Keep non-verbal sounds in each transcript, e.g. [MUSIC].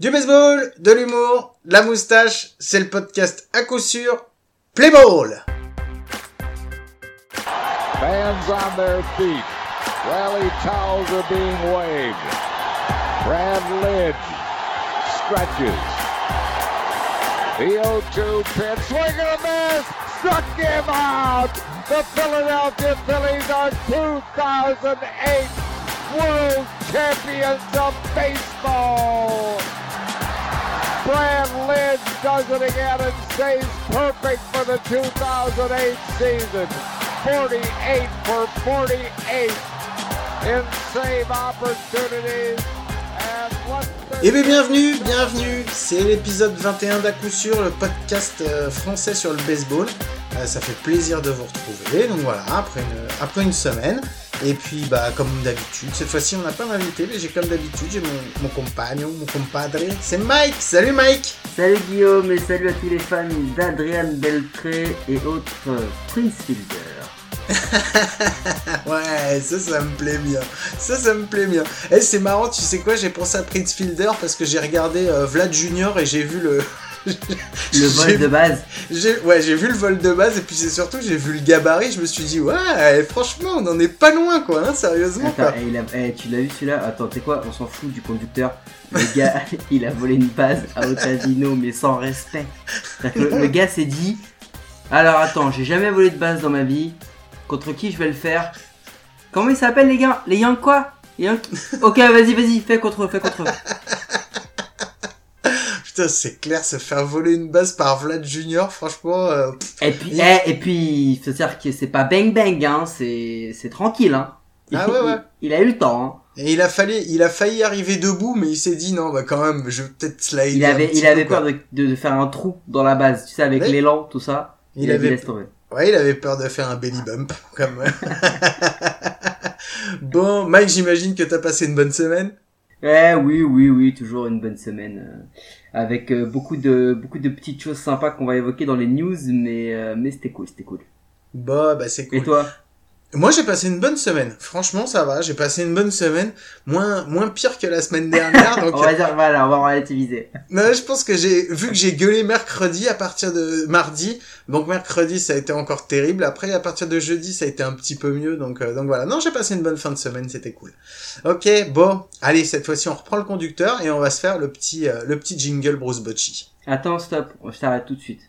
Du baseball, de l'humour, de la moustache, c'est le podcast à coup sûr. Play ball! Fans on their feet. Rally towels are being waved. Brad Lidge stretches. The 0-2 pitch. Swing and a miss. Struck him out. The Philadelphia Phillies are 2008 World Champions of Baseball. Brad Lidge does it again and stays perfect for the 2008 season. 48 for 48 in save opportunities. Eh bien bienvenue, bienvenue, c'est l'épisode 21 d'à coup sûr, le podcast euh, français sur le baseball. Euh, ça fait plaisir de vous retrouver, donc voilà, après une, après une semaine. Et puis bah comme d'habitude, cette fois-ci on n'a pas d'invité, mais j'ai comme d'habitude, j'ai mon, mon compagnon, mon compadre, c'est Mike Salut Mike Salut Guillaume et salut à tous les fans d'Adrian Beltré et autres Prince Fielder. [LAUGHS] Ouais, ça, ça me plaît bien. Ça, ça me plaît bien. Eh, c'est marrant, tu sais quoi, j'ai pensé à Prince Fielder parce que j'ai regardé euh, Vlad Junior et j'ai vu le... [LAUGHS] Le vol de base. Ouais, j'ai vu le vol de base et puis c'est surtout j'ai vu le gabarit, je me suis dit ouais, franchement, on en est pas loin quoi, hein, sérieusement Attends, quoi. eh, il a- eh, tu l'as vu celui-là? Attends, tu sais quoi? On s'en fout du conducteur. Le gars, [LAUGHS] il a volé une base à Otasino, mais sans respect. Le, le gars s'est dit Alors attends, j'ai jamais volé de base dans ma vie. Contre qui je vais le faire? Comment ils s'appellent les gars? Les Yanks quoi Les Ok, vas-y, vas-y, fais contre eux, fais contre eux. [LAUGHS] Putain, c'est clair, se faire voler une base par Vlad Junior, franchement, euh, Et puis, Il- eh, et puis, faut dire que c'est pas bang bang, hein, c'est, c'est tranquille, hein. Ah ouais, ouais. Il, il a eu le temps, hein. et il a fallu, il a failli arriver debout, mais il s'est dit non, bah quand même, je vais peut-être slider. Il un avait, petit il avait peu, peur de, de, faire un trou dans la base, tu sais, avec Ouais. l'élan, tout ça. Il a dit, avait, ouais, il avait peur de faire un belly bump, comme. [LAUGHS] bon, Mike, j'imagine que t'as passé une bonne semaine. Eh oui, oui, oui, toujours une bonne semaine. Avec euh, beaucoup de, beaucoup de petites choses sympas qu'on va évoquer dans les news, mais, euh, mais c'était cool, c'était cool. Bon, bah c'est cool. Et toi? Moi, j'ai passé une bonne semaine. Franchement, ça va. J'ai passé une bonne semaine, moins moins pire que la semaine dernière. [LAUGHS] donc, On va dire, voilà, on va relativiser. non, je pense que j'ai vu que j'ai gueulé mercredi à partir de mardi. Donc mercredi, ça a été encore terrible. Après, à partir de jeudi, ça a été un petit peu mieux. Donc euh, donc voilà. Non, j'ai passé une bonne fin de semaine. C'était cool. Ok, bon, allez, cette fois-ci, on reprend le conducteur et on va se faire le petit euh, le petit jingle Bruce Bocci. Attends, stop, je t'arrête tout de suite.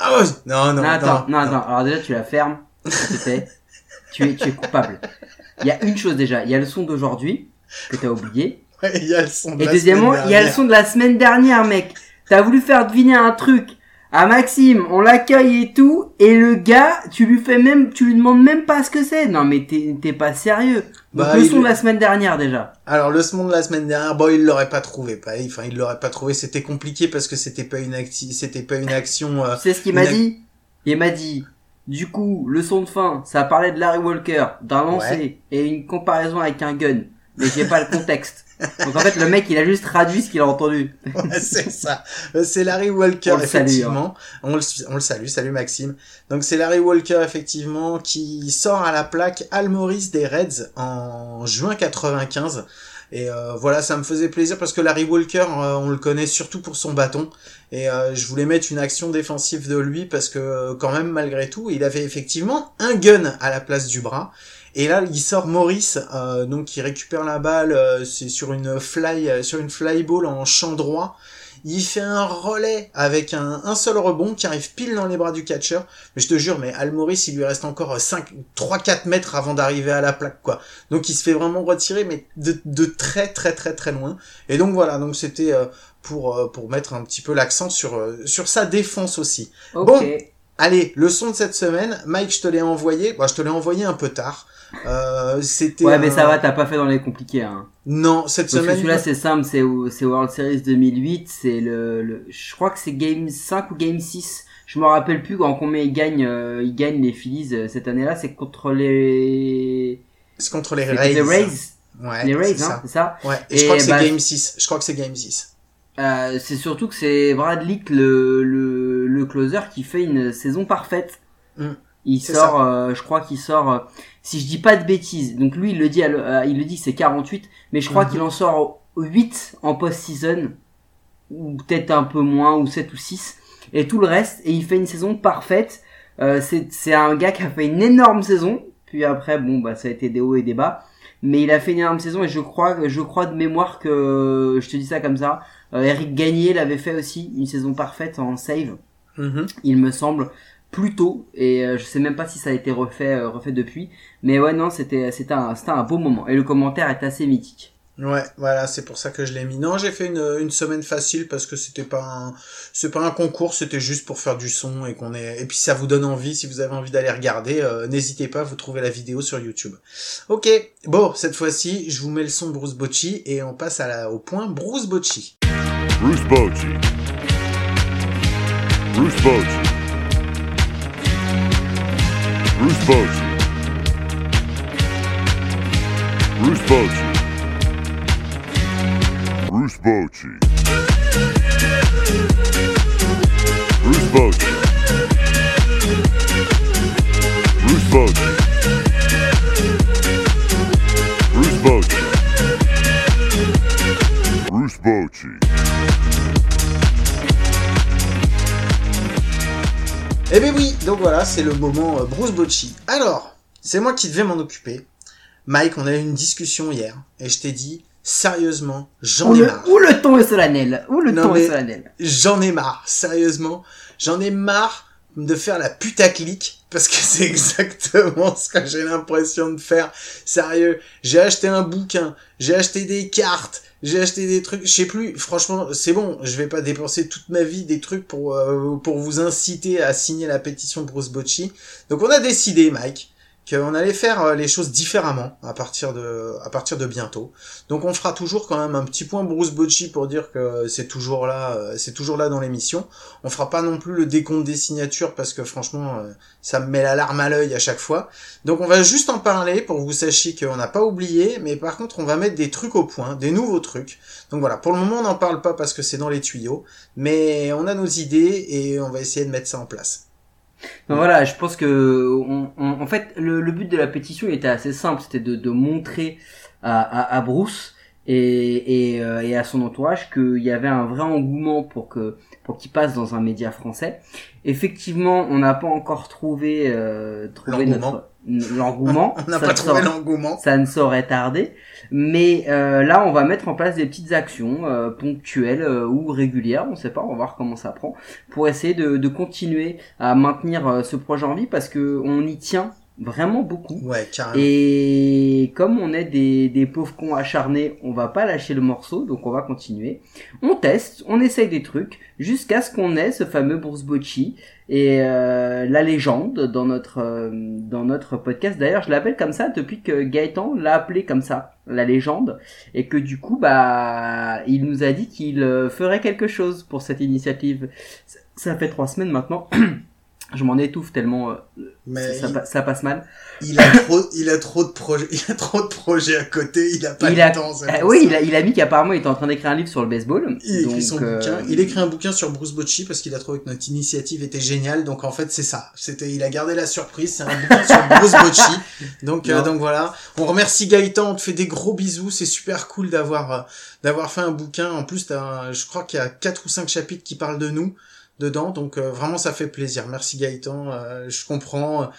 Ah non non Non, attends, non, attends. Alors déjà, tu la fermes. s'il te plaît. Tu es, tu es coupable. Il y a une chose déjà. Il y a le son d'aujourd'hui que t'as oublié. Ouais, il y a le son de Et la deuxièmement, il y a le son de la semaine dernière, mec. T'as voulu faire deviner un truc à Maxime, on l'accueille et tout, et le gars, tu lui fais même, tu lui demandes même pas ce que c'est. Non, mais t'es t'es pas sérieux. Donc Bah, le il- son de la semaine dernière déjà. Alors le son de la semaine dernière, bon, il l'aurait pas trouvé, pas, enfin il l'aurait pas trouvé, c'était compliqué parce que c'était pas une acti, c'était pas une action. euh, Tu sais ce qu'il m'a dit? Il m'a dit, du coup, le son de fin, ça parlait de Larry Walker, d'un lancer Ouais. et une comparaison avec un gun. Mais j'ai pas le contexte. Donc en fait, le mec, il a juste traduit ce qu'il a entendu. [LAUGHS] c'est ça. C'est Larry Walker, On le salue, hein. effectivement. On, le, on le salue, salut Maxime. Donc c'est Larry Walker, effectivement, qui sort à la plaque Al Morris des Reds en juin 95. Et euh, voilà, ça me faisait plaisir parce que Larry Walker, euh, on le connaît surtout pour son bâton. Et euh, je voulais mettre une action défensive de lui parce que quand même, malgré tout, il avait effectivement un gun à la place du bras. Et là, il sort Maurice, euh, donc qui récupère la balle, c'est sur une fly, sur une fly ball en champ droit. Il fait un relais avec un, un seul rebond qui arrive pile dans les bras du catcher. Mais je te jure, mais Al Maurice, il lui reste encore 5, 3-4 mètres avant d'arriver à la plaque, quoi. Donc il se fait vraiment retirer, mais de, de très très très très loin. Et donc voilà, donc c'était euh, pour, euh, pour mettre un petit peu l'accent sur, euh, sur sa défense aussi. Bon. Allez, le son de cette semaine, Mike, je te l'ai envoyé. Bah, je te l'ai envoyé un peu tard. Euh, c'était. Ouais, mais ça va, t'as pas fait dans les compliqués, hein. Non, cette Parce semaine. celui-là, c'est simple, c'est World Series 2008, c'est le, le, je crois que c'est Game 5 ou Game 6. Je me rappelle plus en combien ils gagnent, euh, ils gagnent les Phillies euh, cette année-là, c'est contre les, C'est contre les Rays. les Rays, Ouais, les Rays, c'est hein, ça. c'est ça. Ouais, et, Et je crois que c'est bah, Game 6. Je crois que c'est Game 6. Euh, c'est surtout que c'est Brad Leak, le, le, le closer, qui fait une saison parfaite. Mm. Il sort, euh, je crois qu'il sort, euh, si je dis pas de bêtises, donc lui il le dit, euh, il le dit c'est 48, mais je crois Mhm. qu'il en sort 8 en post-season. ou peut-être un peu moins, ou 7 ou 6, et tout le reste, et il fait une saison parfaite. Euh, c'est c'est un gars qui a fait une énorme saison, puis après, bon, bah ça a été des hauts et des bas, mais il a fait une énorme saison, et je crois, je crois de mémoire que, je te dis ça comme ça, Eric Gagné l'avait fait aussi, une saison parfaite en save, Mhm. il me semble plus tôt et euh, je sais même pas si ça a été refait euh, refait depuis mais ouais non c'était c'était un c'était un beau moment et le commentaire est assez mythique Ouais, voilà, c'est pour ça que je l'ai mis. Non, j'ai fait une, une semaine facile parce que c'était pas un, c'est pas un concours, c'était juste pour faire du son et qu'on est, et puis ça vous donne envie, si vous avez envie d'aller regarder, euh, n'hésitez pas, vous trouvez la vidéo sur YouTube. Ok, bon, cette fois-ci, je vous mets le son Bruce Bocci et on passe à la, au point Bruce Bocci. Bruce Bochy. Bruce Bochy. Bruce Bochy. Bruce Bochy. Bruce Bochy. Bruce Bochy. Bruce Bochy. Bruce Bochy. Bruce Bochy. Eh ben oui, donc voilà, c'est le moment euh, Bruce Bocci. Alors, c'est moi qui devais m'en occuper. Mike, on a eu une discussion hier et je t'ai dit, sérieusement, j'en ai marre. où le ton est solennel? Où le ton est solennel? J'en ai marre, sérieusement. J'en ai marre de faire la putaclic parce que [LAUGHS] c'est exactement ce que j'ai l'impression de faire. Sérieux, j'ai acheté un bouquin, j'ai acheté des cartes, j'ai acheté des trucs, je sais plus, franchement, c'est bon, je vais pas dépenser toute ma vie des trucs pour euh, pour vous inciter à signer la pétition Bruce Bocci. Donc on a décidé, Mike, qu'on allait faire euh, les choses différemment à partir de à partir de bientôt. Donc on fera toujours quand même un petit point Bruce Bocci pour dire que c'est toujours là, euh, c'est toujours là dans l'émission. On fera pas non plus le décompte des signatures parce que franchement, euh, ça me met la larme à l'œil à chaque fois. Donc on va juste en parler pour que vous sachiez qu'on n'a pas oublié, mais par contre on va mettre des trucs au point, des nouveaux trucs. Donc voilà, pour le moment on n'en parle pas parce que c'est dans les tuyaux, mais on a nos idées et on va essayer de mettre ça en place. Donc voilà, je pense que on- on- en fait le, le but de la pétition était assez simple, c'était de, de montrer à, à, à Bruce et, et, euh, et à son entourage qu'il y avait un vrai engouement pour que pour qu'il passe dans un média français. Effectivement, on n'a pas encore trouvé euh, trouvé L'engouement. notre l'engouement. [LAUGHS] On n'a pas ne trouvé l'engouement. ça ne saurait tarder. Mais euh, là, on va mettre en place des petites actions euh, ponctuelles euh, ou régulières, on sait pas, on va voir comment ça prend, pour essayer de, de continuer à maintenir euh, ce projet en vie parce que on y tient vraiment beaucoup. Ouais, carrément. Et comme on est des, des pauvres cons acharnés, on va pas lâcher le morceau, donc on va continuer. On teste, on essaye des trucs, jusqu'à ce qu'on ait ce fameux Bruce Bocci et euh, la légende dans notre euh, dans notre podcast. D'ailleurs, je l'appelle comme ça depuis que Gaëtan l'a appelé comme ça, la légende, et que du coup, bah, il nous a dit qu'il euh, ferait quelque chose pour cette initiative. Ça, ça fait trois semaines maintenant. [CLEARS THROAT] Je m'en étouffe tellement euh, Mais ça, il- pa- ça passe mal. Il a trop, il a trop de projets, il a trop de projets à côté, il a pas il le a, temps. euh, pour oui, il a, il a mis qu'apparemment il était en train d'écrire un livre sur le baseball. Il écrit son euh, bouquin. Il écrit un bouquin sur Bruce Bocci parce qu'il a trouvé que notre initiative était géniale. Donc en fait c'est ça. C'était, il a gardé la surprise. C'est un bouquin sur Bruce [LAUGHS] Bocci. Donc euh, donc voilà. On remercie Gaëtan. On te fait des gros bisous. C'est super cool d'avoir euh, d'avoir fait un bouquin. En plus t'as, un- je crois qu'il y a quatre ou cinq chapitres qui parlent de nous dedans. Donc euh, vraiment ça fait plaisir. Merci Gaëtan. Euh, je comprends.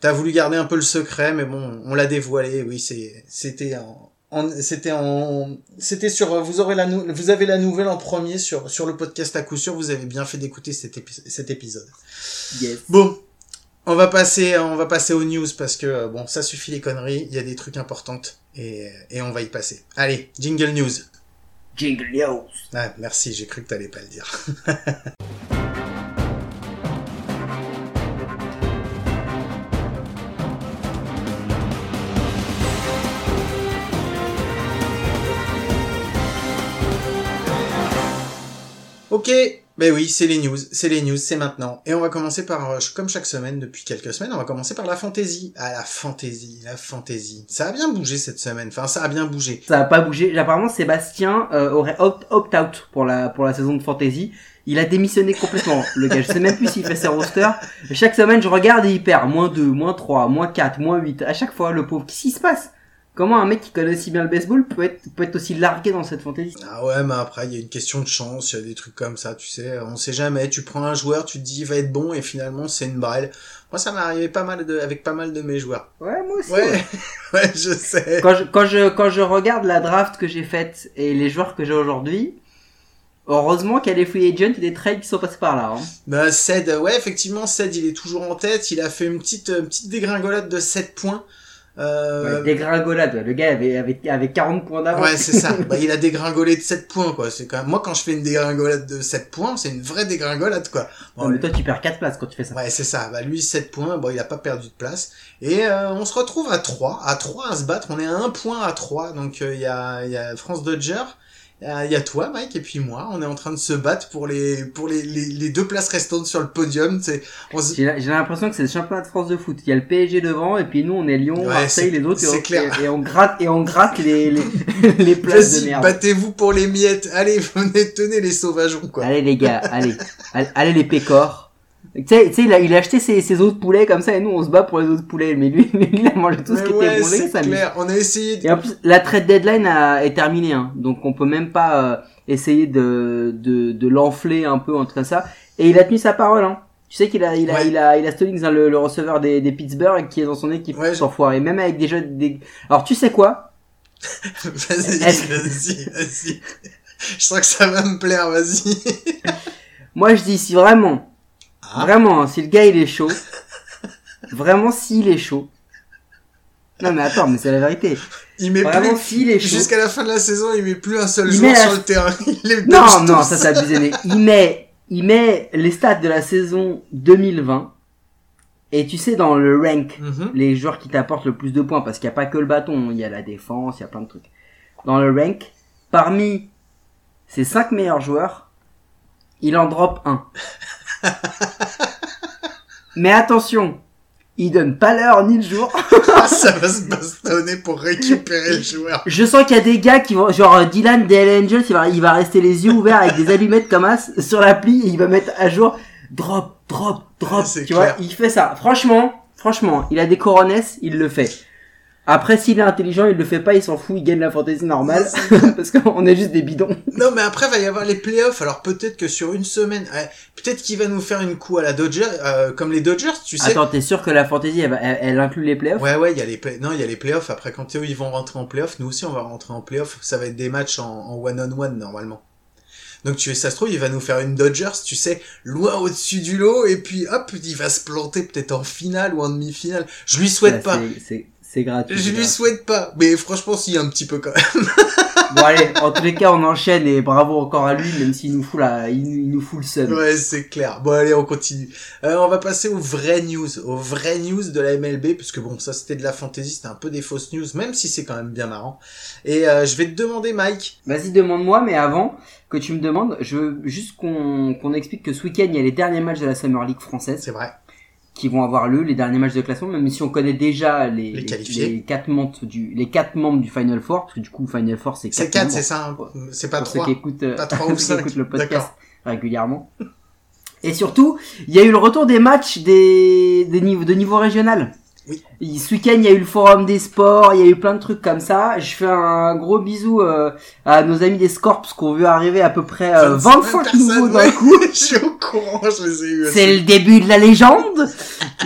T'as voulu garder un peu le secret, mais bon, on l'a dévoilé. Oui, c'est, c'était en, en- c'était en, c'était sur, vous aurez la, vous avez la nouvelle en premier sur, sur le podcast à coup sûr. Vous avez bien fait d'écouter cet, épi- cet épisode. yes. Bon, on va passer, on va passer aux news parce que euh, bon, ça suffit les conneries. Il y a des trucs importantes et, et on va y passer. Allez, jingle news. Jingle News. Ah, merci, j'ai cru que t'allais pas le dire. [LAUGHS] Ok, ben oui, c'est les news, c'est les news, c'est maintenant. Et on va commencer par, euh, comme chaque semaine, depuis quelques semaines, on va commencer par la fantaisie. Ah, la fantaisie, la fantaisie. Ça a bien bougé cette semaine, enfin, ça a bien bougé. Ça a pas bougé. Apparemment, Sébastien euh, aurait opt- opt-out pour la pour la saison de fantasy. Il a démissionné complètement. Le gars, je sais même plus s'il fait ses rosters. Chaque semaine, je regarde et il perd. Moins 2, moins 3, moins 4, moins 8. À chaque fois, le pauvre. Qu'est-ce qui se passe? Comment un mec qui connaît aussi bien le baseball peut être, peut être aussi largué dans cette fantaisie? Ah ouais, mais après, il y a une question de chance, il y a des trucs comme ça, tu sais, on sait jamais. Tu prends un joueur, tu te dis, il va être bon, et finalement, c'est une brêle. Moi, ça m'est arrivé pas mal de, avec pas mal de mes joueurs. Ouais, moi aussi. Ouais, [LAUGHS] ouais, je sais. Quand je, quand je, quand je regarde la draft que j'ai faite et les joueurs que j'ai aujourd'hui, heureusement qu'il y a des free agents et des trades qui sont passés par là. Hein. Bah, Ced, ouais, effectivement, Ced, il est toujours en tête. Il a fait une petite, euh, petite dégringolade de 7 points. Euh, Ouais, dégringolade, le gars avait, avait, avait 40 points d'avance. Ouais, c'est ça. [LAUGHS] Bah, il a dégringolé de 7 points, quoi. C'est quand même, moi, quand je fais une dégringolade de 7 points, c'est une vraie dégringolade, quoi. Bon, mais toi tu perds 4 places quand tu fais ça. Ouais, c'est ça. Bah, lui, 7 points. Bon, il a pas perdu de place. Et, euh, on se retrouve à 3. À 3 à se battre. On est à 1 point à 3. Donc, euh, il y a, il y a France Dodger. Il y a- il y a toi, Mike, et puis moi. On est en train de se battre pour les, pour les, les, les deux places restantes sur le podium. Se- J'ai l'impression que c'est le championnat de France de foot. Il y a le PSG devant et puis nous on est Lyon, Ouais, Marseille, les autres et c'est on, clair. et, et on gratte et on gratte les les, les [LAUGHS] places de merde. battez-vous pour les miettes. Allez, [LAUGHS] venez, tenez les sauvageons, quoi. Allez les gars, allez, allez les pécores. Tu sais, il a, il a acheté ses, ses autres poulets comme ça et nous on se bat pour les autres poulets. Mais lui, [LAUGHS] lui il a mangé tout ce qui ouais, était c'est ça clair. On a essayé de... Et en plus, la trade deadline a, est terminée, hein, donc on peut même pas euh, essayer de, de, de l'enfler un peu entre ça. Et il a tenu sa parole, hein. Tu sais qu'il a, il a, Ouais. il a, il a Stallings, hein, le, le receveur des, des Pittsburgh, qui est dans son équipe, Ouais, sans foire. Et même avec des jeux, des... alors tu sais quoi? [LAUGHS] Vas-y, [LAUGHS] vas-y, vas-y. Je sens que ça va me plaire, vas-y. Moi je dis si vraiment. Vraiment, hein, si le gars il est chaud, vraiment s'il est chaud. Non mais attends, mais c'est la vérité. Il met Vraiment plus... s'il est chaud. Jusqu'à la fin de la saison, il met plus un seul joueur la- sur le terrain. [LAUGHS] Il les Non, non, tous. ça c'est abusé, mais il met, il met les stats de la saison 2020. Et tu sais, dans le rank, Mhm. les joueurs qui t'apportent le plus de points, parce qu'il n'y a pas que le bâton, il y a la défense, il y a plein de trucs. Dans le rank, parmi ses 5 meilleurs joueurs, il en drop un. [LAUGHS] Mais attention, il donne pas l'heure ni le jour. [LAUGHS] Ça va se bastonner pour récupérer le joueur. Je sens qu'il y a des gars qui vont, genre euh, Dylan Dale Angels, il va, il va rester les yeux ouverts avec des [LAUGHS] allumettes comme as sur l'appli et il va mettre à jour drop, drop, drop. Tu vois, il fait ça. Franchement, franchement, il a des coronesses, il le fait. Après, s'il est intelligent, il le fait pas, il s'en fout, il gagne la fantaisie normale. [LAUGHS] parce qu'on est juste des bidons. Non, mais après, va y avoir les playoffs. Alors, peut-être que sur une semaine, peut-être qu'il va nous faire une coup à la Dodger, euh, comme les Dodgers, tu sais. Attends, t'es sûr que la fantaisie, elle, va- elle, elle inclut les playoffs? Ouais, ouais, il y a les play... non, il y a les playoffs. Après, quand eux, ils vont rentrer en playoffs, nous aussi, on va rentrer en playoffs. Ça va être des matchs en, one-on-one, normalement. Donc, tu ça se trouve, il va nous faire une Dodgers, tu sais, loin au-dessus du lot, et puis, hop, il va se planter peut-être en finale ou en demi-finale. Je lui souhaite pas. C'est gratuit. Je lui souhaite pas. Mais franchement, si, un petit peu quand même. [LAUGHS] Bon allez, en tous les cas, on enchaîne et bravo encore à lui, même s'il nous fout la, il, nous- il nous fout le seum. Ouais, c'est clair. Bon, allez, on continue. Euh, on va passer aux vraies news, aux vraies news de la MLB, parce que bon, ça c'était de la fantasy, c'était un peu des fausses news, même si c'est quand même bien marrant. Et euh, je vais te demander, Mike. Vas-y, demande-moi, mais avant que tu me demandes, je veux juste qu'on qu'on explique que ce week-end, il y a les derniers matchs de la Summer League française C'est vrai. Qui vont avoir lieu, les derniers matchs de classement, même si on connaît déjà les, Les qualifiés. les quatre membres du, les quatre membres du Final Four, parce que du coup, Final Four, c'est C'est quatre 4, membres. c'est ça. hein. C'est pas pour ceux 3. qui écoutent, euh, Pas trois ou [LAUGHS] qui écoutent le podcast régulièrement. Et surtout, il y a eu le retour des matchs des, des niveaux, de niveau régional. Oui. Ce week-end, il y a eu le forum des sports, il y a eu plein de trucs comme ça. Je fais un gros bisou euh, à nos amis des Scorps qui ont vu arriver à peu près euh, 25 personnes, nouveaux d'un ouais. coup. [LAUGHS] je suis au courant, je les ai eu. aussi. C'est le début de la légende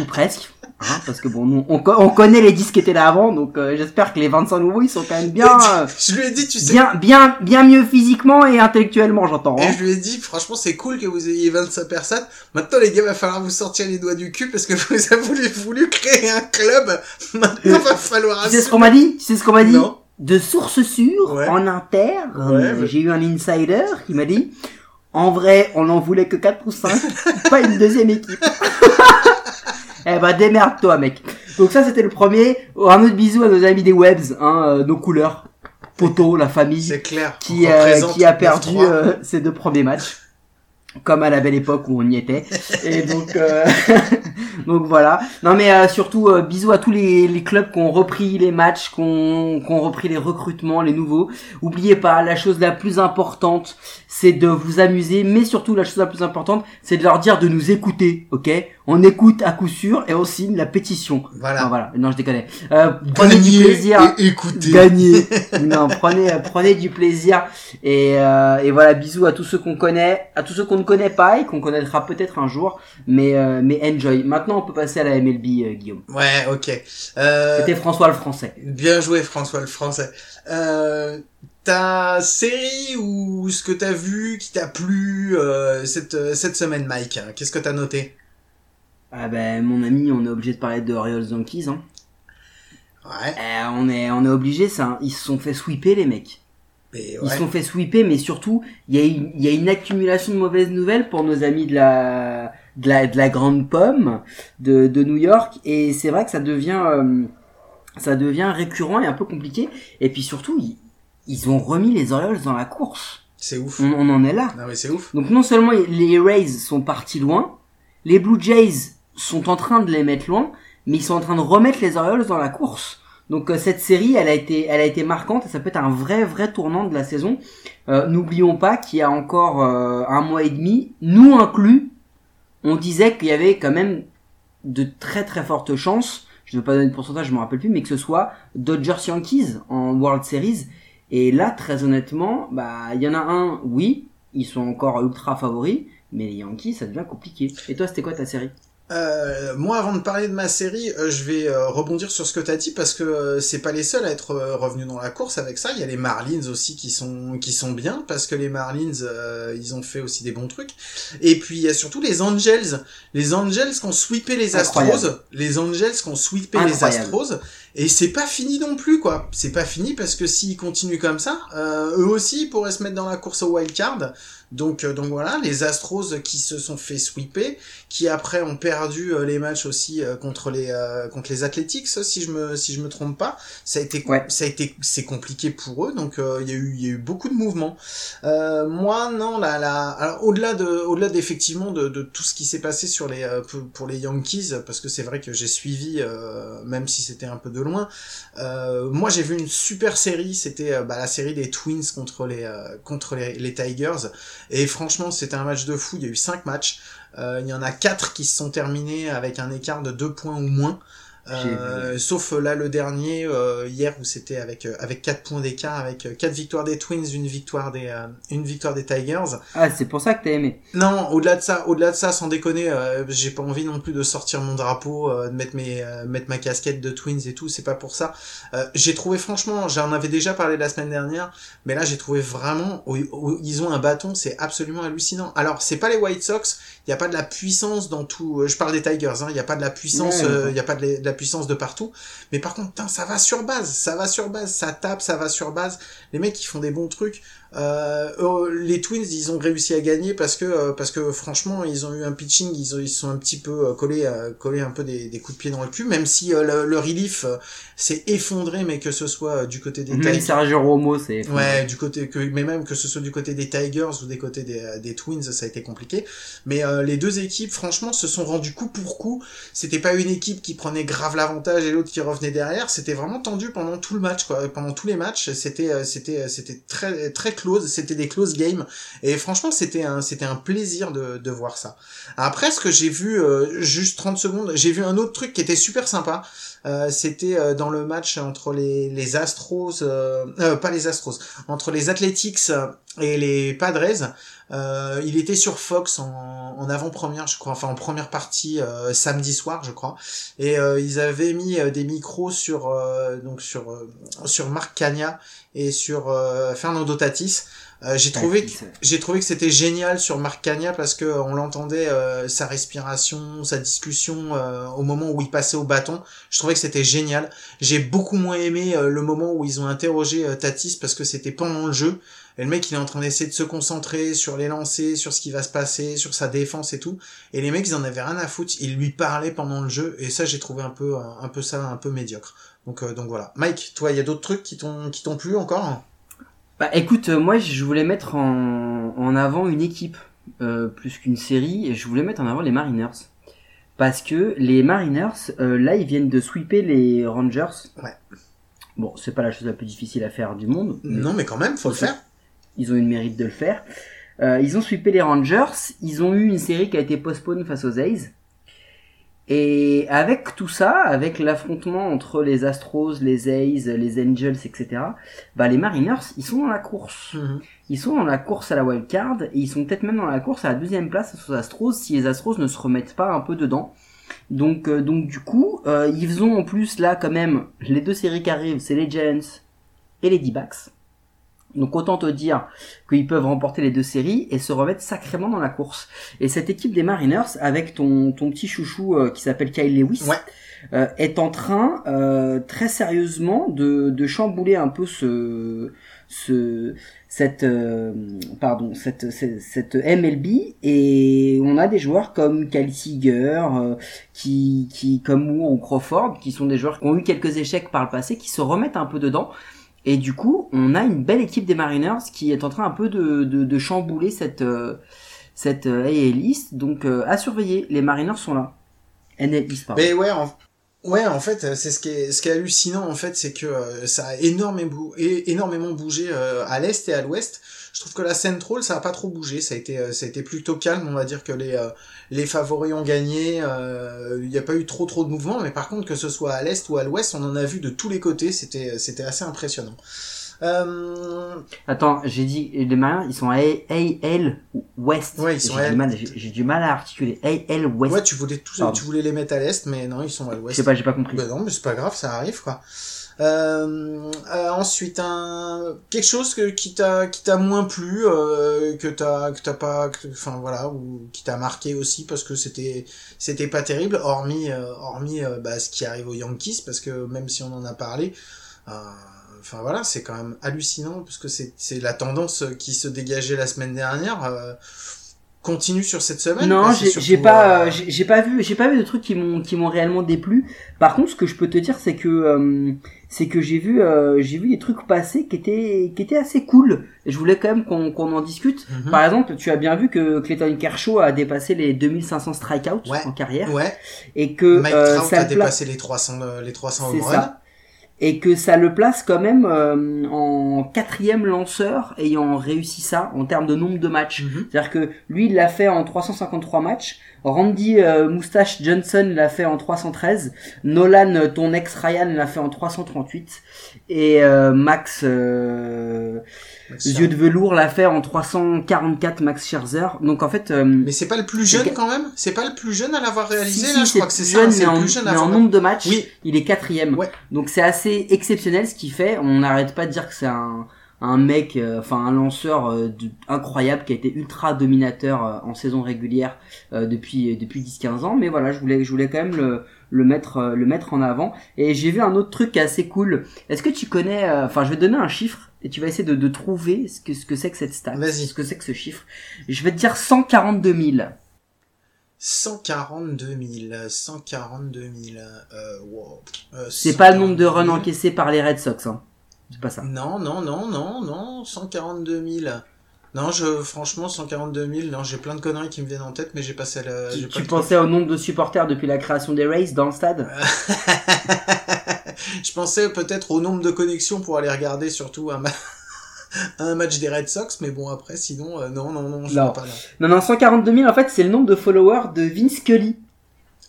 Ou presque. Hein, parce que bon, nous, on, on connaît les disques qui étaient là avant, donc euh, j'espère que les 25 nouveaux, ils sont quand même bien, euh, Je lui ai dit, tu sais. bien, bien, bien mieux physiquement et intellectuellement, j'entends. Et hein. je lui ai dit, franchement, c'est cool que vous ayez 25 personnes. Maintenant, les gars, va falloir vous sortir les doigts du cul parce que [LAUGHS] vous avez voulu, voulu créer un club. Maintenant, va falloir Tu sais ce qu'on m'a dit? Tu sais ce qu'on m'a dit? Non. De sources sûres, Ouais. en interne, Ouais, ouais. j'ai eu un insider qui m'a dit en vrai, on en voulait que 4 ou 5, [LAUGHS] pas une deuxième équipe. [LAUGHS] eh ben démerde-toi mec. Donc ça c'était le premier. Un autre bisou à nos amis des webs, hein, euh, nos couleurs, Poto, la famille C'est clair. qui, euh, qui a perdu 9-3. euh, ses deux premiers matchs. comme à la belle époque où on y était. Et donc, euh, [LAUGHS] donc voilà. Non mais euh, surtout euh, bisous à tous les, les clubs qui ont repris les matchs, qui ont, qui ont repris les recrutements, les nouveaux. Oubliez pas, la chose la plus importante, c'est de vous amuser, mais surtout la chose la plus importante, c'est de leur dire de nous écouter, ok? On écoute à coup sûr et on signe la pétition. Voilà. Non, voilà. Non, je déconne. Euh, prenez du Gagnez plaisir et écoutez. gagner. [LAUGHS] non, prenez, prenez du plaisir. Et, euh, et voilà, bisous à tous ceux qu'on connaît, à tous ceux qu'on ne connaît pas et qu'on connaîtra peut-être un jour. Mais, euh, mais enjoy. Maintenant, on peut passer à la MLB, euh, Guillaume. Ouais, ok. Euh, C'était François le Français. bien joué, François le Français. Euh, ta série ou ce que t'as vu qui t'a plu euh, cette cette semaine, Mike hein, Qu'est-ce que t'as noté? Ah ben, mon ami, on est obligé de parler de Orioles Yankees. Hein. Ouais. Euh, on est, on est obligé, ça. Ils se sont fait sweeper les mecs. Mais Ils se sont fait sweeper, mais surtout, il y, a une- il y a une accumulation de mauvaises nouvelles pour nos amis de la, de la, de la grande pomme de, de New York. Et c'est vrai que ça devient, euh, ça devient récurrent et un peu compliqué. Et puis surtout, ils, ils ont remis les Orioles dans la course. C'est ouf. On, on en est là. Non mais c'est ouf. Donc non seulement les Rays sont partis loin, les Blue Jays sont en train de les mettre loin, mais ils sont en train de remettre les Orioles dans la course. Donc euh, cette série, elle a été, elle a été marquante et ça peut être un vrai, vrai tournant de la saison. Euh, N'oublions pas qu'il y a encore euh, un mois et demi, nous inclus, on disait qu'il y avait quand même de très très fortes chances. Je ne veux pas donner de pourcentage, je me rappelle plus, mais que ce soit Dodgers Yankees en World Series. Et là, très honnêtement, bah il y en a un, oui, ils sont encore ultra favoris, mais les Yankees, ça devient compliqué. Et toi, c'était quoi ta série? Euh, moi, avant de parler de ma série, euh, je vais euh, rebondir sur ce que t'as dit parce que c'est pas les seuls à être revenus dans la course avec ça. Il y a les Marlins aussi qui sont qui sont bien parce que les Marlins, ils ont fait aussi des bons trucs. Et puis il y a surtout les Angels, les Angels qui ont sweepé les Astros, les Angels qui ont sweepé les. Astros. Et c'est pas fini non plus quoi. C'est pas fini parce que s'ils continuent comme ça, eux aussi ils pourraient se mettre dans la course au wild card. Donc, euh, donc voilà, les Astros qui se sont fait sweeper, qui après ont perdu euh, les matchs aussi euh, contre les euh, contre les Athletics, si je me si je me trompe pas. Ça a été Ouais. ça a été c'est compliqué pour eux, donc euh, il y a eu il y a eu beaucoup de mouvements. Euh, moi non, la alors au-delà de au-delà d'effectivement de, de tout ce qui s'est passé sur les euh, pour, les Yankees, parce que c'est vrai que j'ai suivi euh, même si c'était un peu de loin. Euh, moi j'ai vu une super série, c'était bah, la série des Twins contre les euh, contre les, les Tigers. Et franchement, c'était un match de fou. Il y a eu cinq matchs. Euh, il y en a quatre qui se sont terminés avec un écart de deux points ou moins. Euh, sauf euh, là le dernier euh, hier où c'était avec euh, avec quatre points d'écart avec euh, quatre victoires des Twins une victoire des euh, une victoire des Tigers Ah, c'est pour ça que t'as aimé. non, au-delà de ça, au-delà de ça, sans déconner, euh, j'ai pas envie non plus de sortir mon drapeau, euh, de mettre mes, euh, mettre ma casquette de Twins et tout. C'est pas pour ça. Euh, j'ai trouvé franchement, j'en avais déjà parlé la semaine dernière, mais là j'ai trouvé vraiment, où- où ils ont un bâton, c'est absolument hallucinant. Alors c'est pas les White Sox, il y a pas de la puissance dans tout. euh, je parle des Tigers, hein, il y a pas de la puissance, Ouais, euh, il y a pas de, la- puissance de partout. Mais par contre, ça va sur base, ça va sur base, ça tape, ça va sur base. Les mecs ils font des bons trucs. Euh, euh, les Twins, ils ont réussi à gagner parce que euh, parce que franchement, ils ont eu un pitching, ils ont ils sont un petit peu euh, collés euh, collés un peu des, des coups de pied dans le cul, même si le, le relief s'est effondré, mais que ce soit du côté des Même Tigers. Sergio Romo, c'est. Ouais, du côté que mais même que ce soit du côté des Tigers ou des côtés des, des Twins, ça a été compliqué. Mais euh, les deux équipes, franchement, se sont rendues coup pour coup. C'était pas une équipe qui prenait grave l'avantage et l'autre qui revenait derrière. C'était vraiment tendu pendant tout le match, quoi. Pendant tous les matchs, c'était c'était c'était très très C'était des close games. Et franchement, c'était un c'était un plaisir de de voir ça. Après, ce que j'ai vu, euh, juste 30 secondes, j'ai vu un autre truc qui était super sympa. Euh, c'était euh, dans le match entre les, les Astros, pas les Astros, entre les Athletics et les Padres. Euh, il était sur Fox en, en avant-première, je crois, enfin en première partie euh, samedi soir, je crois. Et euh, ils avaient mis euh, des micros sur euh, donc sur euh, sur Marc Cagna et sur euh, Fernando Tatis. Euh, j'ai trouvé que j'ai trouvé que c'était génial sur Marc Cagna parce que on l'entendait euh, sa respiration, sa discussion euh, au moment où il passait au bâton. Je trouvais que c'était génial. J'ai beaucoup moins aimé euh, le moment où ils ont interrogé Tatis parce que c'était pendant le jeu. Et le mec, il est en train d'essayer de se concentrer sur les lancers, sur ce qui va se passer, sur sa défense et tout. Et les mecs, ils en avaient rien à foutre. Ils lui parlaient pendant le jeu. Et ça, j'ai trouvé un peu, un, un peu ça, un peu médiocre. Donc, euh, donc voilà. Mike, toi, il y a d'autres trucs qui t'ont, qui t'ont plu encore? Bah écoute, euh, moi je voulais mettre en, en avant une équipe euh, plus qu'une série, et je voulais mettre en avant les Mariners. Parce que les Mariners, euh, là, ils viennent de sweeper les Rangers. Ouais. Bon, c'est pas la chose la plus difficile à faire du monde. mais Non, mais quand même, faut le faire. Ils ont eu le mérite de le faire. Euh, ils ont sweepé les Rangers. Ils ont eu une série qui a été postpone face aux A's. Et avec tout ça, avec l'affrontement entre les Astros, les A's, les Angels, etc., bah les Mariners, ils sont dans la course. Mhm. Ils sont dans la course à la wild card et ils sont peut-être même dans la course à la deuxième place aux Astros si les Astros ne se remettent pas un peu dedans. Donc, euh, donc du coup, euh, ils ont en plus là quand même les deux séries qui arrivent, c'est les Giants et les D-backs. Donc autant te dire qu'ils peuvent remporter les deux séries et se remettre sacrément dans la course. Et cette équipe des Mariners, avec ton, ton petit chouchou euh, qui s'appelle Kyle Lewis, Ouais. euh, est en train euh, très sérieusement de, de chambouler un peu ce, ce cette euh, pardon cette, cette cette MLB et on a des joueurs comme Cal Seager euh, qui qui comme ou Crawford qui sont des joueurs qui ont eu quelques échecs par le passé qui se remettent un peu dedans et du coup on a une belle équipe des Mariners qui est en train un peu de de, de chambouler cette euh, cette euh, AL donc euh, à surveiller les Mariners sont là NL East pardon. Mais ouais, en... ouais, en fait, c'est ce qui est, ce qui est hallucinant, en fait, c'est que euh, ça a énormément, énormément bougé euh, à l'est et à l'ouest. Je trouve que la Central, ça a pas trop bougé. Ça a été, euh, ça a été plutôt calme. On va dire que les, euh, les favoris ont gagné. euh, Il n'y a pas eu trop, trop de mouvements. Mais par contre, que ce soit à l'est ou à l'ouest, on en a vu de tous les côtés. C'était, c'était assez impressionnant. Euh, Attends, j'ai dit les Mariners, ils sont à AL West. Ouais, ils sont J'ai du mal, j'ai j'ai du mal à articuler AL West. ouais, tu voulais tous, tu voulais les mettre à l'est, mais non, ils sont à Je l'ouest. sais pas, j'ai pas compris. Bah non, mais c'est pas grave, ça arrive quoi. Euh, euh, ensuite, un quelque chose que qui t'a qui t'a moins plu, euh, que t'as que t'as pas, enfin voilà, ou qui t'a marqué aussi parce que c'était c'était pas terrible, hormis hormis bah, ce qui arrive aux Yankees, parce que même si on en a parlé. euh, Enfin voilà, c'est quand même hallucinant parce que c'est c'est la tendance qui se dégageait la semaine dernière euh, continue sur cette semaine. Non, j'ai pas, euh, j'ai j'ai pas vu, j'ai pas vu de trucs qui m'ont qui m'ont réellement déplu. Par contre, ce que je peux te dire, c'est que euh, c'est que j'ai vu, euh, j'ai vu des trucs passer qui étaient qui étaient assez cool. Et je voulais quand même qu'on qu'on en discute. mhm. Par exemple, tu as bien vu que Clayton Kershaw a dépassé les 2500 strikeouts Ouais. en carrière Ouais, et que Mike euh, Trout a dépassé les 300 euh, les 300 C'est home ça. Et que ça le place quand même euh, en quatrième lanceur ayant réussi ça en termes de nombre de matchs. Mhm. C'est-à-dire que lui, il l'a fait en 353 matchs. Randy euh, Moustache Johnson l'a fait en 313. Nolan, euh, ton ex Ryan, l'a fait en 338. Et euh, Max euh, Max Yeux de velours l'a fait en 344 Max Scherzer. Donc en fait, euh, Mais c'est pas le plus jeune quand même? C'est pas le plus jeune à l'avoir réalisé si, là Je crois que c'est ça, c'est mais le plus jeune à mais en nombre de matchs, Oui. il est quatrième. Ouais. Donc c'est assez exceptionnel ce qu'il fait. On n'arrête pas de dire que c'est un, un mec, euh, enfin un lanceur euh, de- incroyable qui a été ultra dominateur en saison régulière depuis depuis 10-15 ans. Mais voilà, je voulais je voulais quand même le le mettre euh, le mettre en avant. Et j'ai vu un autre truc qui est assez cool. Est-ce que tu connais euh, Enfin, je vais te donner un chiffre et tu vas essayer de, de trouver ce que ce que c'est que cette stat. Vas-y. Ce que c'est que ce chiffre. Je vais te dire 142 000. 142 000, 142 000. Euh, wow. Euh, C'est pas le nombre de 142 runs 000. encaissés par les Red Sox. Hein. C'est pas ça. Non, non, non, non, non, 142 000. Non, je, franchement, 142 000, non, j'ai plein de conneries qui me viennent en tête, mais j'ai passé la, Tu, tu pensais au nombre de supporters depuis la création des Rays dans le stade? [LAUGHS] Je pensais peut-être au nombre de connexions pour aller regarder surtout un, ma- [LAUGHS] un match des Red Sox, mais bon, après, sinon, euh, non, non, non, je Non. pas là. Non, non, 142 000, en fait, c'est le nombre de followers de Vince Scully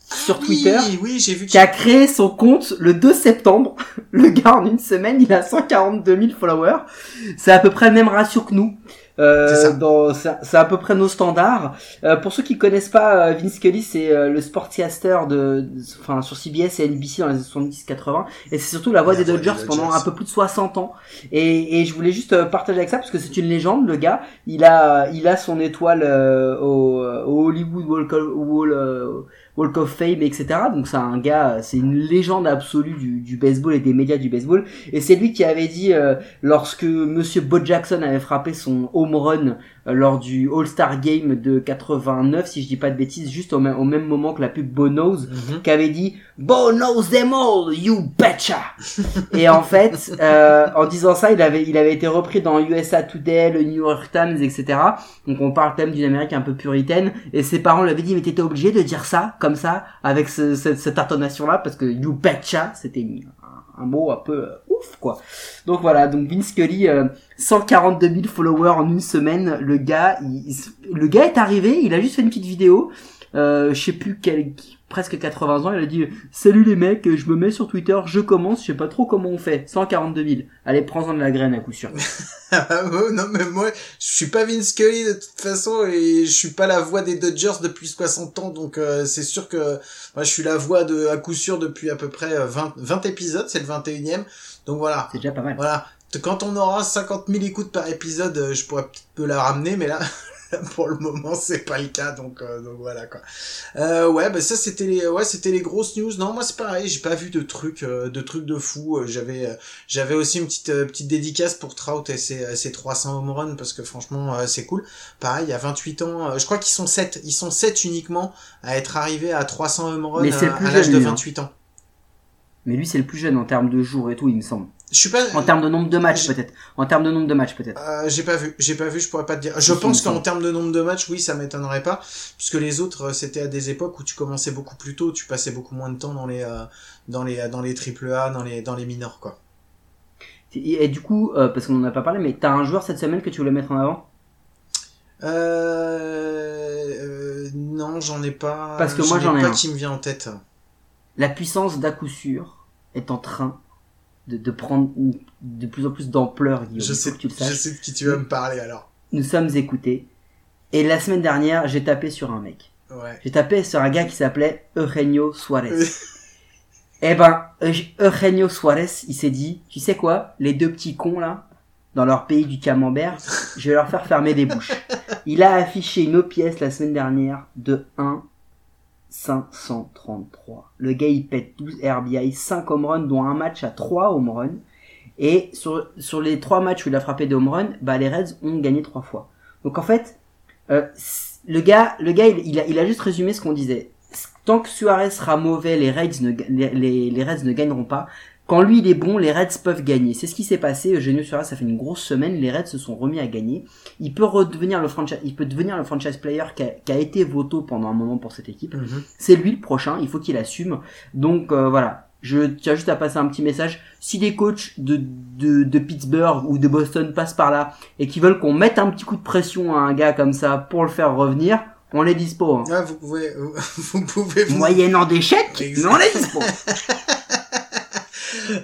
sur Oui, Twitter, Oui, j'ai vu qui a créé son compte le 2 septembre. [LAUGHS] Le gars, en une semaine, il a 142 000 followers. C'est à peu près le même ratio que nous. Euh, C'est à peu près nos standards. Euh, pour ceux qui connaissent pas euh, Vince Scully, c'est euh, le sportscaster de, de- enfin sur CBS et NBC dans les années 70-80, et c'est surtout la voix des Dodgers pendant un peu plus de 60 ans. Et, et je voulais juste euh, partager avec ça parce que c'est une légende, le gars. Il a, il a son étoile euh, au, au Hollywood Walk Wall, euh, Walk of Fame, etc. Donc c'est un gars, c'est une légende absolue du, baseball et des médias du baseball. Et c'est lui qui avait dit euh, lorsque Monsieur Bo Jackson avait frappé son home run lors du All-Star Game de 89, si je dis pas de bêtises, juste au même, au même moment que la pub Bono's, Mhm. qui avait dit Bo knows them all, you betcha. et en fait, euh, en disant ça, il avait, il avait été repris dans USA Today, le New York Times, etc. Donc on parle quand même d'une Amérique un peu puritaine. Et ses parents lui avaient dit mais t'étais obligé de dire ça comme ça avec ce, ce- cette intonation-là parce que you betcha, c'était une- un, mot un peu euh, ouf quoi. Donc voilà, donc Vince Scully, euh, 142 000 followers en une semaine. Le gars, il- le gars est arrivé, il a juste fait une petite vidéo. Euh, je sais plus quel, presque 80 ans, il a dit Salut les mecs, je me mets sur Twitter, je commence, je sais pas trop comment on fait. 142 000. Allez, prends-en de la graine à coup sûr. [LAUGHS] Ah, ouais, non mais moi je suis pas Vince Scully de toute façon et je suis pas la voix des Dodgers depuis 60 ans donc euh, c'est sûr que moi je suis la voix de à coup sûr depuis à peu près euh, 20, 20 épisodes, c'est le 21e. Donc voilà. C'est déjà pas mal. Voilà. Quand on aura 50 000 écoutes par épisode, euh, je pourrais peut-être peu la ramener mais là [LAUGHS] [LAUGHS] pour le moment c'est pas le cas donc euh, donc voilà quoi. Euh, ouais bah ça c'était les ouais c'était les grosses news. Non moi c'est pareil j'ai pas vu de trucs euh, de trucs de fou. Euh, J'avais euh, j'avais aussi une petite euh, petite dédicace pour Trout et ses, ses 300 home runs parce que franchement euh, c'est cool. Pareil il y a 28 ans euh, je crois qu'ils sont 7 ils sont 7 uniquement à être arrivés à 300 home runs Mais c'est le à, plus à l'âge de lui, hein. 28 ans. Mais lui, c'est le plus jeune en termes de jours et tout, il me semble. Je suis pas En termes de nombre de matchs, J'ai- peut-être. En termes de nombre de matchs, peut-être. Euh, j'ai pas vu, j'ai pas vu, je pourrais pas te dire. Je pense qu'en termes de nombre de matchs, oui, ça m'étonnerait pas, puisque les autres, euh, c'était à des époques où tu commençais beaucoup plus tôt, tu passais beaucoup moins de temps dans les, euh, dans les, dans les triple A, dans les, dans les minors, quoi. Et, et du coup, euh, parce qu'on en a pas parlé, mais t'as un joueur cette semaine que tu voulais mettre en avant? Euh, euh, non, j'en ai pas. Parce que moi, j'en ai pas un. qui me vient en tête. La puissance d'à coup sûr est en train de, de prendre une- de plus en plus d'ampleur. Je sais, que tu le je sais de qui tu vas me parler alors. Nous sommes écoutés. Et la semaine dernière, j'ai tapé sur un mec. Ouais. J'ai tapé sur un gars qui s'appelait Eugenio Suarez. Eh ben, Eug- Eugenio Suarez, il s'est dit, tu sais quoi, les deux petits cons là, dans leur pays du camembert, je vais leur faire fermer des bouches. [LAUGHS] Il a affiché une OPS la semaine dernière de 1 533. Le gars il pète 12 RBI, 5 home runs, dont un match à 3 home runs. Et sur, sur les 3 matchs où il a frappé des home runs, bah les Reds ont gagné 3 fois. Donc en fait, euh, le gars, le gars il, il a, il a juste résumé ce qu'on disait. Tant que Suarez sera mauvais, les Reds ne, les, les Reds ne gagneront pas. Quand lui il est bon, les Reds peuvent gagner. C'est ce qui s'est passé. Eugenio Suarez, ça fait une grosse semaine. Les Reds se sont remis à gagner. Il peut redevenir le franchise, il peut devenir le franchise player qui a, qui a été voto pendant un moment pour cette équipe. Mhm. C'est lui le prochain. Il faut qu'il assume. Donc euh, voilà. Je tiens juste à passer un petit message. Si des coachs de, de, de Pittsburgh ou de Boston passent par là et qui veulent qu'on mette un petit coup de pression à un gars comme ça pour le faire revenir, on est dispo. Hein. Ah, vous pouvez, [LAUGHS] vous pouvez vous Moyennant des chèques, Exact. mais on est dispo. [LAUGHS]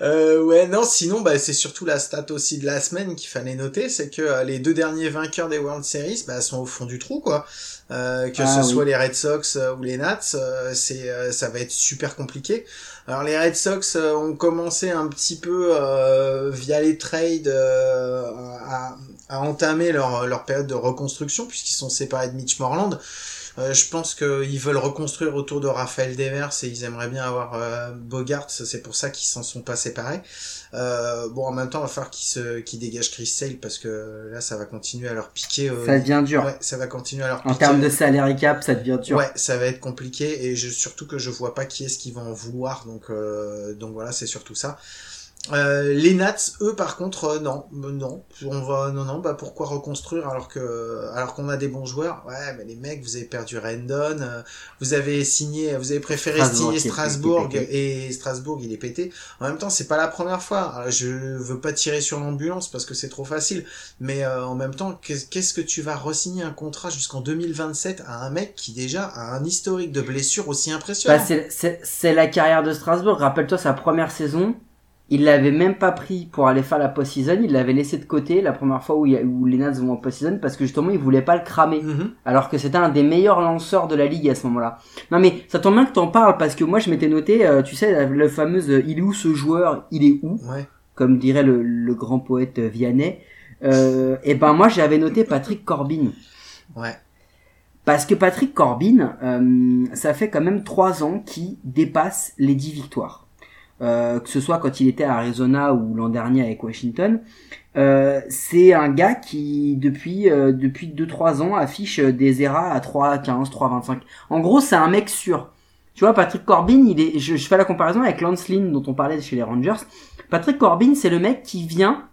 Euh, ouais, non, sinon, bah, c'est surtout la stat aussi de la semaine qu'il fallait noter, c'est que euh, les deux derniers vainqueurs des World Series, bah, sont au fond du trou, quoi. Euh, que Ah ce oui. soit les Red Sox euh, ou les Nats, euh, c'est, euh, ça va être super compliqué. Alors les Red Sox ont commencé un petit peu euh, via les trades euh, à, à entamer leur, leur période de reconstruction puisqu'ils sont séparés de Mitch Morland. Euh, je pense qu'ils veulent reconstruire autour de Raphaël Devers et ils aimeraient bien avoir euh, Bogart, c'est pour ça qu'ils s'en sont pas séparés. Euh, bon, en même temps, il va falloir qu'ils se, qu'ils dégagent Chris Sale parce que là, ça va continuer à leur piquer. euh, Ça devient dur. Ouais, ça va continuer à leur En piquer. termes de salary cap, ça devient dur. Ouais, ça va être compliqué et je, surtout que je vois pas qui est-ce qui va en vouloir, donc euh, donc voilà, c'est surtout ça. Euh, les Nats, eux, par contre, euh, non, euh, non, on va, non, non, bah pourquoi reconstruire alors que, alors qu'on a des bons joueurs? Ouais, mais les mecs, vous avez perdu Rendon, euh, vous avez signé, vous avez préféré Strasbourg signer Strasbourg est et Strasbourg, il est pété. En même temps, c'est pas la première fois. Alors, je veux pas tirer sur l'ambulance parce que c'est trop facile, mais euh, en même temps, qu'est- qu'est-ce que tu vas re-signer un contrat jusqu'en 2027 à un mec qui déjà a un historique de blessures aussi impressionnant? Bah, c'est la carrière de Strasbourg. Rappelle-toi sa première saison. Il l'avait même pas pris pour aller faire la post-season. Il l'avait laissé de côté la première fois où, il y a- où les Nats vont en post-season parce que justement il voulait pas le cramer. Mhm. Alors que c'était un des meilleurs lanceurs de la ligue à ce moment-là. Non mais ça tombe bien que t'en parles parce que moi je m'étais noté, euh, tu sais, la, la fameuse euh, il est où ce joueur, il est où, Ouais. comme dirait le, le grand poète euh, Vianney. Euh, et ben moi j'avais noté Patrick Corbin. Ouais. Parce que Patrick Corbin, euh, ça fait quand même trois ans qu'il dépasse les 10 victoires. Euh, que ce soit quand il était à Arizona ou l'an dernier avec Washington. Euh, c'est un gars qui depuis euh, depuis 2-3 ans affiche des ERA à 3-15, 3-25. En gros, c'est un mec sûr. Tu vois, Patrick Corbin, il est, je, je fais la comparaison avec Lance Lynn dont on parlait chez les Rangers. Patrick Corbin, c'est le mec qui vient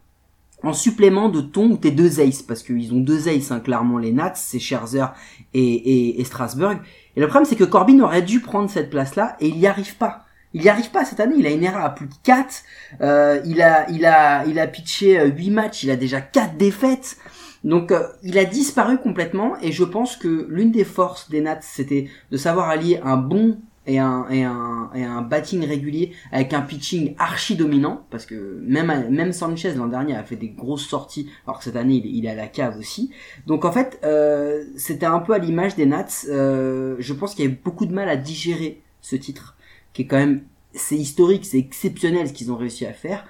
en supplément de ton ou tes deux aces, parce qu'ils ont deux aces, hein, clairement les Nats, c'est Scherzer et, et, et Strasburg. Et le problème, c'est que Corbin aurait dû prendre cette place-là et il n'y arrive pas. Il n'y arrive pas cette année, il a une ERA à plus de 4, euh, il a pitché 8 matchs, il a déjà 4 défaites. Donc euh, il a disparu complètement et je pense que l'une des forces des Nats c'était de savoir allier un bon et un, et un, batting régulier avec un pitching archi dominant parce que même Sanchez l'an dernier a fait des grosses sorties alors que cette année il, est à la cave aussi donc en fait euh, c'était un peu à l'image des Nats euh, je pense qu'il y avait beaucoup de mal à digérer ce titre qui est quand même c'est historique c'est exceptionnel ce qu'ils ont réussi à faire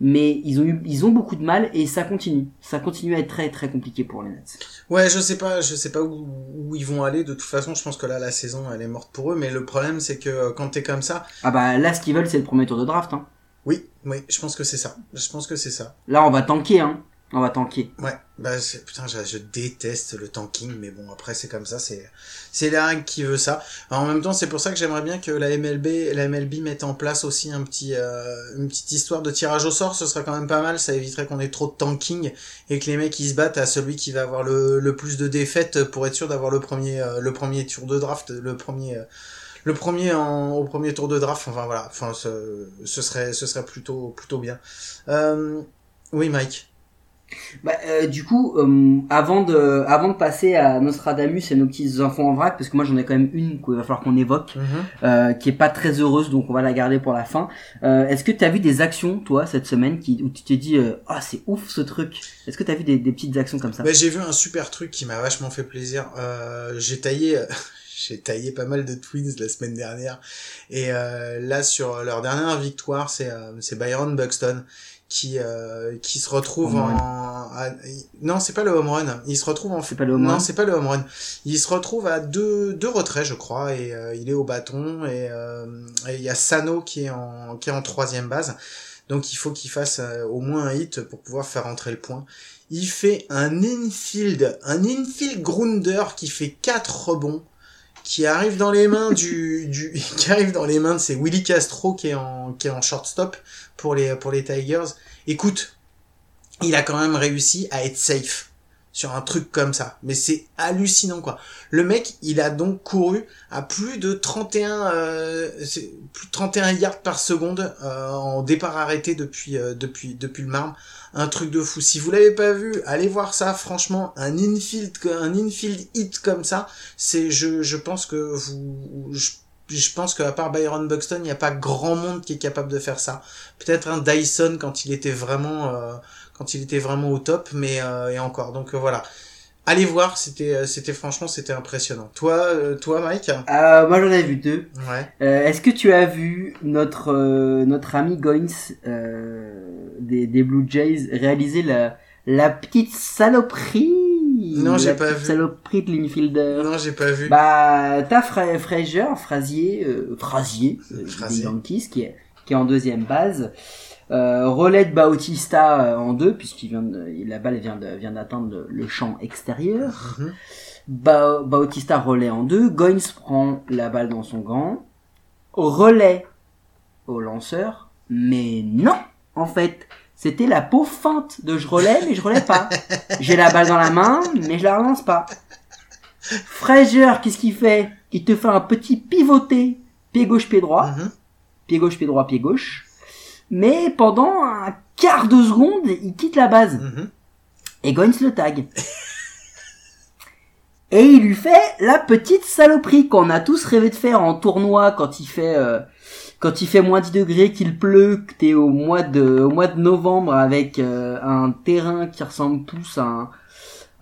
mais ils ont eu ils ont beaucoup de mal et ça continue ça continue à être très très compliqué pour les Nats Ouais, je sais pas, je sais pas où, où ils vont aller. De toute façon, je pense que là, la saison, elle est morte pour eux. Mais le problème, c'est que euh, quand t'es comme ça, ah bah là ce qu'ils veulent c'est le premier tour de draft hein. oui, oui, je pense que c'est ça. Je pense que c'est ça. là on va tanker hein on va tanker Ouais, bah putain, je, déteste le tanking, mais bon, après c'est comme ça, c'est c'est la règle qui veut ça. En même temps, c'est pour ça que j'aimerais bien que la MLB, la MLB mette en place aussi un petit, euh, une petite histoire de tirage au sort. Ce serait quand même pas mal. Ça éviterait qu'on ait trop de tanking et que les mecs ils se battent à celui qui va avoir le, le plus de défaites pour être sûr d'avoir le premier, euh, le premier tour de draft, le premier. euh, le premier en, au premier tour de draft, enfin voilà, enfin ce, ce serait ce serait plutôt plutôt bien. Euh, oui Mike. Bah, euh, du coup, euh, avant de, avant de passer à Nostradamus et nos petites infos en vrac, parce que moi j'en ai quand même une qu'il va falloir qu'on évoque, euh, qui est pas très heureuse, donc on va la garder pour la fin. Euh, Est-ce que tu as vu des actions, toi, cette semaine, qui, où tu t'es dit, euh, ah c'est ouf ce truc? Est-ce que tu as vu des, des petites actions comme ça? Bah, j'ai vu un super truc qui m'a vachement fait plaisir. Euh, j'ai taillé, [LAUGHS] j'ai taillé pas mal de Twins la semaine dernière. Et euh, là, sur leur dernière victoire, c'est euh, c'est Byron Buxton qui euh, qui se retrouve Home en à- non c'est pas le home run. Il se retrouve en C'est pas le home non c'est pas le home run. Il se retrouve à deux deux retraits je crois et euh, il est au bâton et euh, et il y a Sano qui est en qui est en troisième base. Donc il faut qu'il fasse euh, au moins un hit pour pouvoir faire entrer le point. Il fait un infield, un infield grounder qui fait quatre rebonds, qui arrive dans les mains du, [LAUGHS] qui arrive dans les mains de c'est Willy Castro qui est en, qui est en shortstop pour les, pour les Tigers. Écoute, il a quand même réussi à être safe sur un truc comme ça. Mais c'est hallucinant, quoi. Le mec, il a donc couru à plus de 31, euh, plus de 31 yards par seconde, euh, en départ arrêté depuis, euh, depuis, depuis le marbre un truc de fou. Si vous l'avez pas vu, allez voir ça. Franchement, un infield, un infield hit comme ça, c'est, je, je pense que vous, je, je pense qu'à part Byron Buxton, il n'y a pas grand monde qui est capable de faire ça. Peut-être un Dyson quand il était vraiment, euh, quand il était vraiment au top, mais euh, et encore. Donc euh, voilà. Allez voir, c'était, euh, c'était franchement, c'était impressionnant. Toi, toi, Mike? euh, Moi j'en ai vu deux. Ouais. Euh, Est-ce que tu as vu notre euh, notre ami Goins des, des Blue Jays réaliser la la petite saloperie? Non, j'ai pas vu. saloperie de l'infielder Non, j'ai pas vu. Bah, t'as Fra Frazier, Frazier, Frazier, euh, Frazier. des Yankees, qui est, qui est en deuxième base. Euh, relais de Bautista euh, en deux, puisqu'il vient de, la balle vient de, vient d'atteindre le, champ extérieur. Mhm. Ba Bautista relais en deux. Goins prend la balle dans son gant. Relais au lanceur. Mais non! En fait, c'était la pauvre feinte de je relais, mais je relais pas. [LAUGHS] J'ai la balle dans la main, mais je la relance pas. Frazier, qu'est-ce qu'il fait? Il te fait un petit pivoté, pied gauche, pied droit, Mhm. pied gauche, pied droit, pied gauche. Mais pendant un quart de seconde, il quitte la base. Mhm. Et Goins le tag. [LAUGHS] Et il lui fait la petite saloperie qu'on a tous rêvé de faire en tournoi quand il fait euh, quand il fait moins 10 degrés, qu'il pleut, que t'es au mois de au mois de novembre avec euh, un terrain qui ressemble plus à un,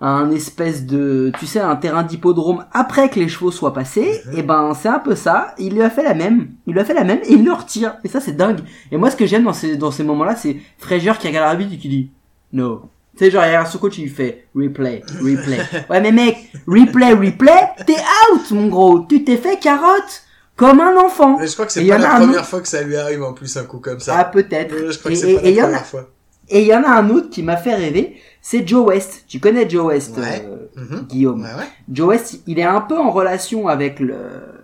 un espèce de tu sais un terrain d'hippodrome après que les chevaux soient passés et ben c'est un peu ça il lui a fait la même il lui a fait la même et il le retire et ça c'est dingue et moi ce que j'aime dans ces dans ces moments là c'est Frazier qui regarde l'arbitre et qui dit no tu sais genre il regarde son coach il lui fait replay replay [LAUGHS] ouais mais mec replay replay t'es out mon gros tu t'es fait carotte comme un enfant. Mais je crois que c'est y pas a la première fois que ça lui arrive en plus un coup comme Ah ça. peut-être. Euh, je crois Et que c'est pas et y la a première fois. et il y en a un autre qui m'a fait rêver, c'est Joe West. Tu connais Joe West, Ouais. euh, Mhm. Guillaume. Ouais, ouais. Joe West, il est un peu en relation avec le,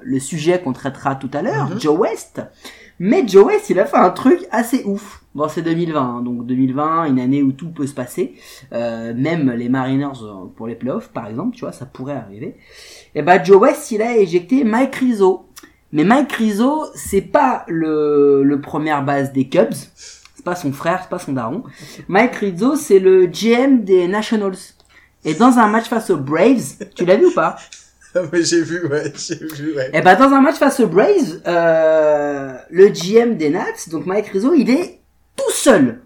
le sujet qu'on traitera tout à l'heure, Mhm. Joe West. Mais Joe West, il a fait un truc assez ouf. Bon, c'est 2020, hein, donc 2020, une année où tout peut se passer. Euh, même les Mariners euh, pour les playoffs, par exemple, tu vois, ça pourrait arriver. Et bah Joe West, il a éjecté Mike Rizzo. Mais Mike Rizzo, c'est pas le, le première base des Cubs. Pas son frère, c'est pas son daron. Mike Rizzo, c'est le GM des Nationals. Et dans un match face aux Braves, tu l'as vu ou pas? Mais j'ai vu, ouais, j'ai vu, ouais. Eh ben dans un match face aux Braves, euh, le GM des Nats, donc Mike Rizzo, il est tout seul.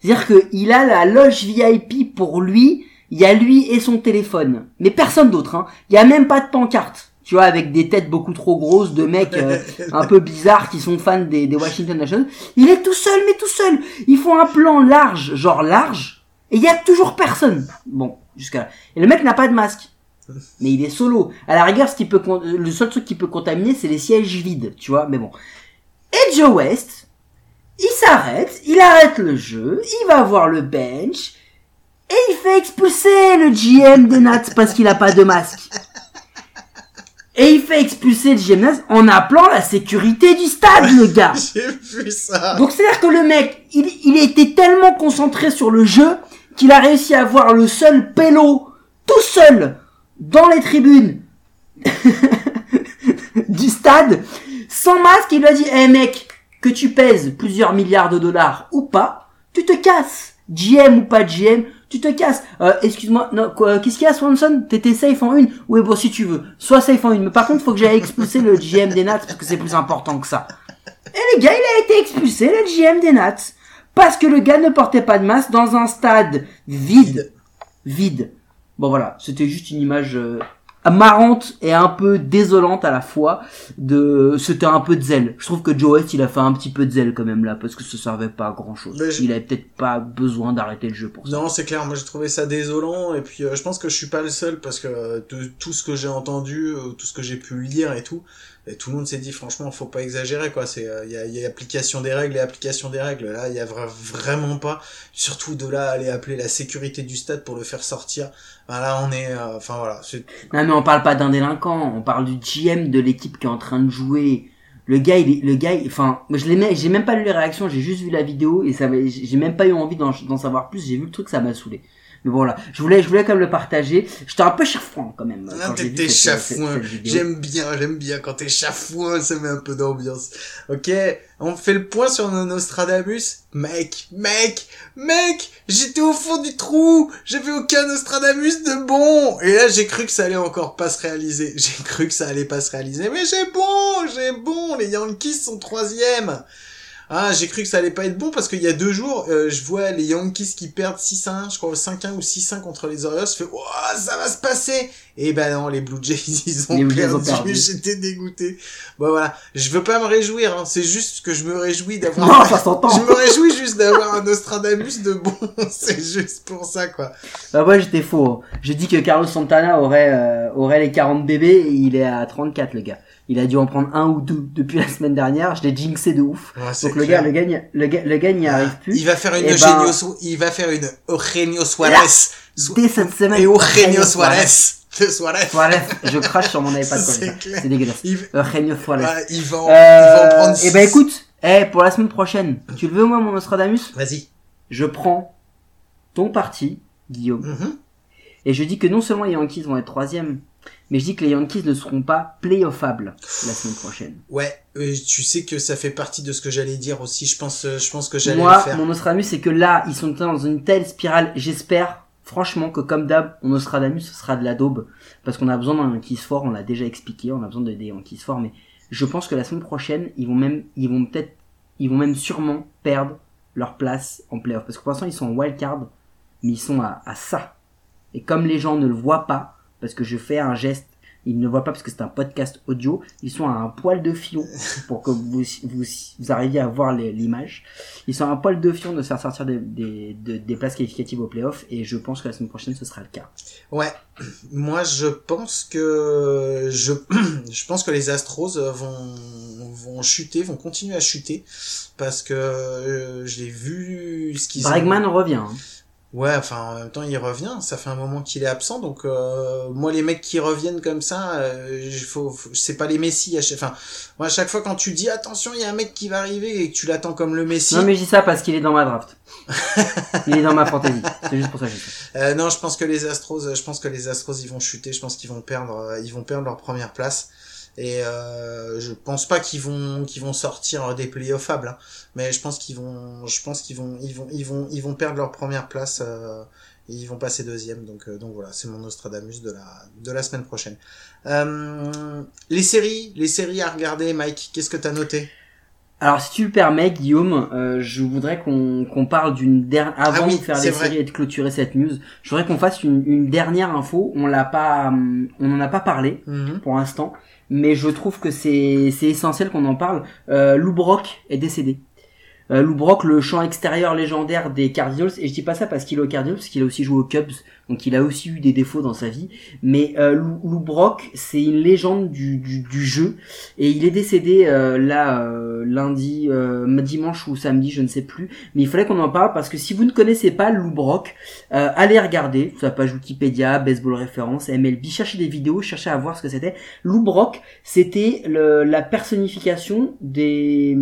C'est-à-dire qu'il a la loge VIP pour lui, il y a lui et son téléphone. Mais personne d'autre, hein. Il y a même pas de pancarte. Tu vois, avec des têtes beaucoup trop grosses de mecs euh, [LAUGHS] un peu bizarres qui sont fans des, des Washington Nationals. Il est tout seul, mais tout seul. Ils font un plan large, genre large, et il y a toujours personne. Bon, jusqu'à là. Et le mec n'a pas de masque. Mais il est solo. À la rigueur, ce qui peut, le seul truc qui peut contaminer, c'est les sièges vides, tu vois. Mais bon. Et Joe West, il s'arrête, il arrête le jeu, il va voir le bench, et il fait expulser le GM des Nats parce qu'il a pas de masque. Et il fait expulser le Nats en appelant la sécurité du stade, le gars. [LAUGHS] J'ai vu ça. Donc c'est-à-dire que le mec, il, il était tellement concentré sur le jeu qu'il a réussi à voir le seul pélo tout seul dans les tribunes [LAUGHS] du stade sans masque. Il lui a dit, eh mec, que tu pèses plusieurs milliards de dollars ou pas, tu te casses. GM ou pas GM, tu te casses. Euh, excuse-moi, non, quoi, qu'est-ce qu'il y a Swanson? T'étais safe en une Oui, bon, si tu veux. Sois safe en une. Mais par contre, faut que j'aille expulser le GM des Nats parce que c'est plus important que ça. Et le gars, il a été expulsé, le GM des Nats. Parce que le gars ne portait pas de masque dans un stade vide. Vide. Bon voilà, c'était juste une image euh, marrante et un peu désolante à la fois. De, c'était un peu de zèle. Je trouve que Joe West, il a fait un petit peu de zèle quand même là, parce que ça servait pas à grand chose. Je- Il avait peut-être pas besoin d'arrêter le jeu pour ça. Non, c'est clair, moi j'ai trouvé ça désolant, et puis euh, je pense que je suis pas le seul, parce que euh, de tout ce que j'ai entendu, euh, tout ce que j'ai pu lire et tout, tout le monde s'est dit franchement, faut pas exagérer, quoi, c'est, il y, a, y a application des règles et application des règles, là, il y a vra- vraiment pas, surtout de là aller appeler la sécurité du stade pour le faire sortir, ben là on est, euh, enfin voilà. Non mais on parle pas d'un délinquant, on parle du GM de l'équipe qui est en train de jouer. Le gars, il est, le gars, enfin, moi je l'ai, j'ai même pas lu les réactions, j'ai juste vu la vidéo et ça, j'ai même pas eu envie d'en, d'en savoir plus. J'ai vu le truc, ça m'a saoulé. Mais voilà, je voulais, je voulais quand même le partager. J'étais un peu chafouin quand même. Ah, cette- chafouin. J'aime bien, j'aime bien quand t'es chafouin, ça met un peu d'ambiance. Ok, on fait le point sur nos Nostradamus. Mec, mec, mec, j'étais au fond du trou, j'avais aucun Nostradamus de bon. Et là, j'ai cru que ça allait encore pas se réaliser. J'ai cru que ça allait pas se réaliser, mais j'ai bon, j'ai bon. Les Yankees sont troisième. Ah, j'ai cru que ça allait pas être bon parce qu'il y a deux jours, euh, je vois les Yankees qui perdent 6-1, je crois 5-1 ou 6-1 contre les Orioles. Je fais, oh, ça va se passer. Et ben non, les Blue Jays, [LAUGHS] ils ont, Les perdu. perdu. J'étais dégoûté. Bon voilà, je veux pas me réjouir. Hein. C'est juste que je me réjouis d'avoir. Non, ça s'entend. je me réjouis juste d'avoir un Nostradamus de bon. [LAUGHS] C'est juste pour ça quoi. Bah ouais, j'étais faux. hein. J'ai dit que Carlos Santana aurait, euh, aurait les 40 bébés et il est à 34 le gars. Il a dû en prendre un ou deux depuis [LAUGHS] la semaine dernière. Je l'ai jinxé de ouf. C'est Donc le clair. gars, le gars, le gars, le gars n'y arrive plus. Il va faire une Eh ben- Eugenio il va faire une Eugenio Suarez. Su- Dès cette semaine. Et Eugenio Suarez. De [LAUGHS] Suarez. Suarez, je crache sur mon iPad C'est dégueulasse. Il, Eugenio Suarez. ouais, il va, en, en prendre et ben écoute, eh, pour la semaine prochaine, tu le veux moi mon Nostradamus? Vas-y. Je prends ton parti, Guillaume, Mhm. et je dis que non seulement les Yankees vont être troisième, mais je dis que les Yankees ne seront pas playoffables la semaine prochaine. Ouais, euh, tu sais que ça fait partie de ce que j'allais dire aussi. Je pense, euh, je pense que j'allais le Moi, faire. mon Nostradamus, c'est que là, ils sont dans une telle spirale. J'espère, franchement, que comme d'hab, mon Nostradamus ce sera de la daube. Parce qu'on a besoin d'un Yankees fort, on l'a déjà expliqué, on a besoin de des Yankees forts, mais je pense que la semaine prochaine, ils vont même, ils vont peut-être, ils vont même sûrement perdre leur place en playoff. Parce que pour l'instant, ils sont en wildcard, mais ils sont à, à ça. Et comme les gens ne le voient pas, parce que je fais un geste, ils ne voient pas parce que c'est un podcast audio, ils sont à un poil de fion pour que vous, vous, vous arriviez à voir l'image. Ils sont à un poil de fion de se faire sortir des, des, de- des places qualificatives au playoff et je pense que la semaine prochaine ce sera le cas. Ouais, moi je pense que je [CLEARS THROAT] je pense que les Astros euh, vont vont chuter, vont continuer à chuter parce que euh, je l'ai vu ce qu'ils ont- Bregman revient. hein. Ouais, enfin en même temps il revient, ça fait un moment qu'il est absent donc euh, moi les mecs qui reviennent comme ça, euh, faut, faut- c'est pas les Messi à chaque enfin moi à chaque fois quand tu dis attention, il y a un mec qui va arriver et que tu l'attends comme le Messi. Non mais je dis ça parce qu'il est dans ma draft. il est dans ma fantasy. C'est juste pour ça que je dis ça. [LAUGHS] Euh, non, je pense que les Astros, euh, je pense que les Astros ils vont chuter, je pense qu'ils vont perdre, euh, ils vont perdre leur première place. Et euh, je pense pas qu'ils vont qu'ils vont sortir des playoffables, hein. mais je pense qu'ils vont, je pense qu'ils vont ils vont ils vont ils vont perdre leur première place. euh, et ils vont passer deuxième, donc euh, donc voilà, c'est mon Nostradamus de la de la semaine prochaine. Euh, les séries, les séries à regarder, Mike, qu'est-ce que t'as noté? Alors si tu le permets Guillaume, euh, je voudrais qu'on qu'on parle d'une dernière avant Ah oui, de faire les vrai. séries et de clôturer cette news. Je voudrais qu'on fasse une, une dernière info. On l'a pas, hum, on en a pas parlé Mhm. pour l'instant, mais je trouve que c'est essentiel qu'on en parle. Euh, Lou Brock est décédé. Euh, Lou Brock, le champ extérieur légendaire des Cardinals, et je dis pas ça parce qu'il est aux Cardinals, parce qu'il a aussi joué aux Cubs, donc il a aussi eu des défauts dans sa vie. Mais euh, Lou, Brock, c'est une légende du, jeu, et il est décédé euh, là euh, lundi, euh, dimanche ou samedi, je ne sais plus. Mais il fallait qu'on en parle parce que si vous ne connaissez pas Lou Brock, euh, allez regarder sa page Wikipédia, Baseball Référence, MLB, cherchez des vidéos, cherchez à voir ce que c'était. Lou Brock, c'était la personnification des,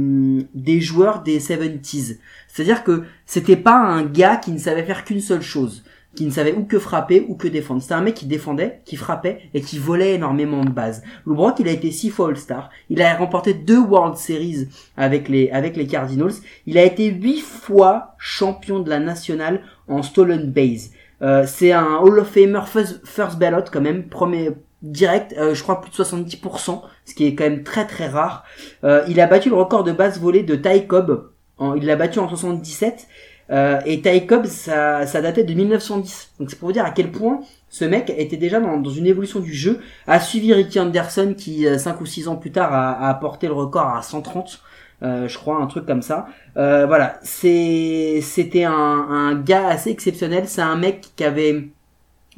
des joueurs des 70s. C'est-à-dire que c'était pas un gars qui ne savait faire qu'une seule chose, qui ne savait ou que frapper ou que défendre. C'était un mec qui défendait, qui frappait et qui volait énormément de bases. Lou Brock, il a été six fois All-Star. Il a remporté deux World Series avec les, avec les Cardinals. Il a été huit fois champion de la nationale en stolen base. Euh, c'est un Hall of Famer first, ballot quand même, premier direct, euh, je crois plus de 70%, ce qui est quand même très très rare. Euh, il a battu le record de base volée de Ty Cobb, il l'a battu en 77, euh, et Ty Cobb, ça, datait de 1910. Donc c'est pour vous dire à quel point ce mec était déjà dans, une évolution du jeu, a suivi Ricky Anderson qui, 5 ou 6 ans plus tard, a, a porté le record à 130. Euh, je crois un truc comme ça. Euh, voilà, c'était un, un gars assez exceptionnel. C'est un mec qui avait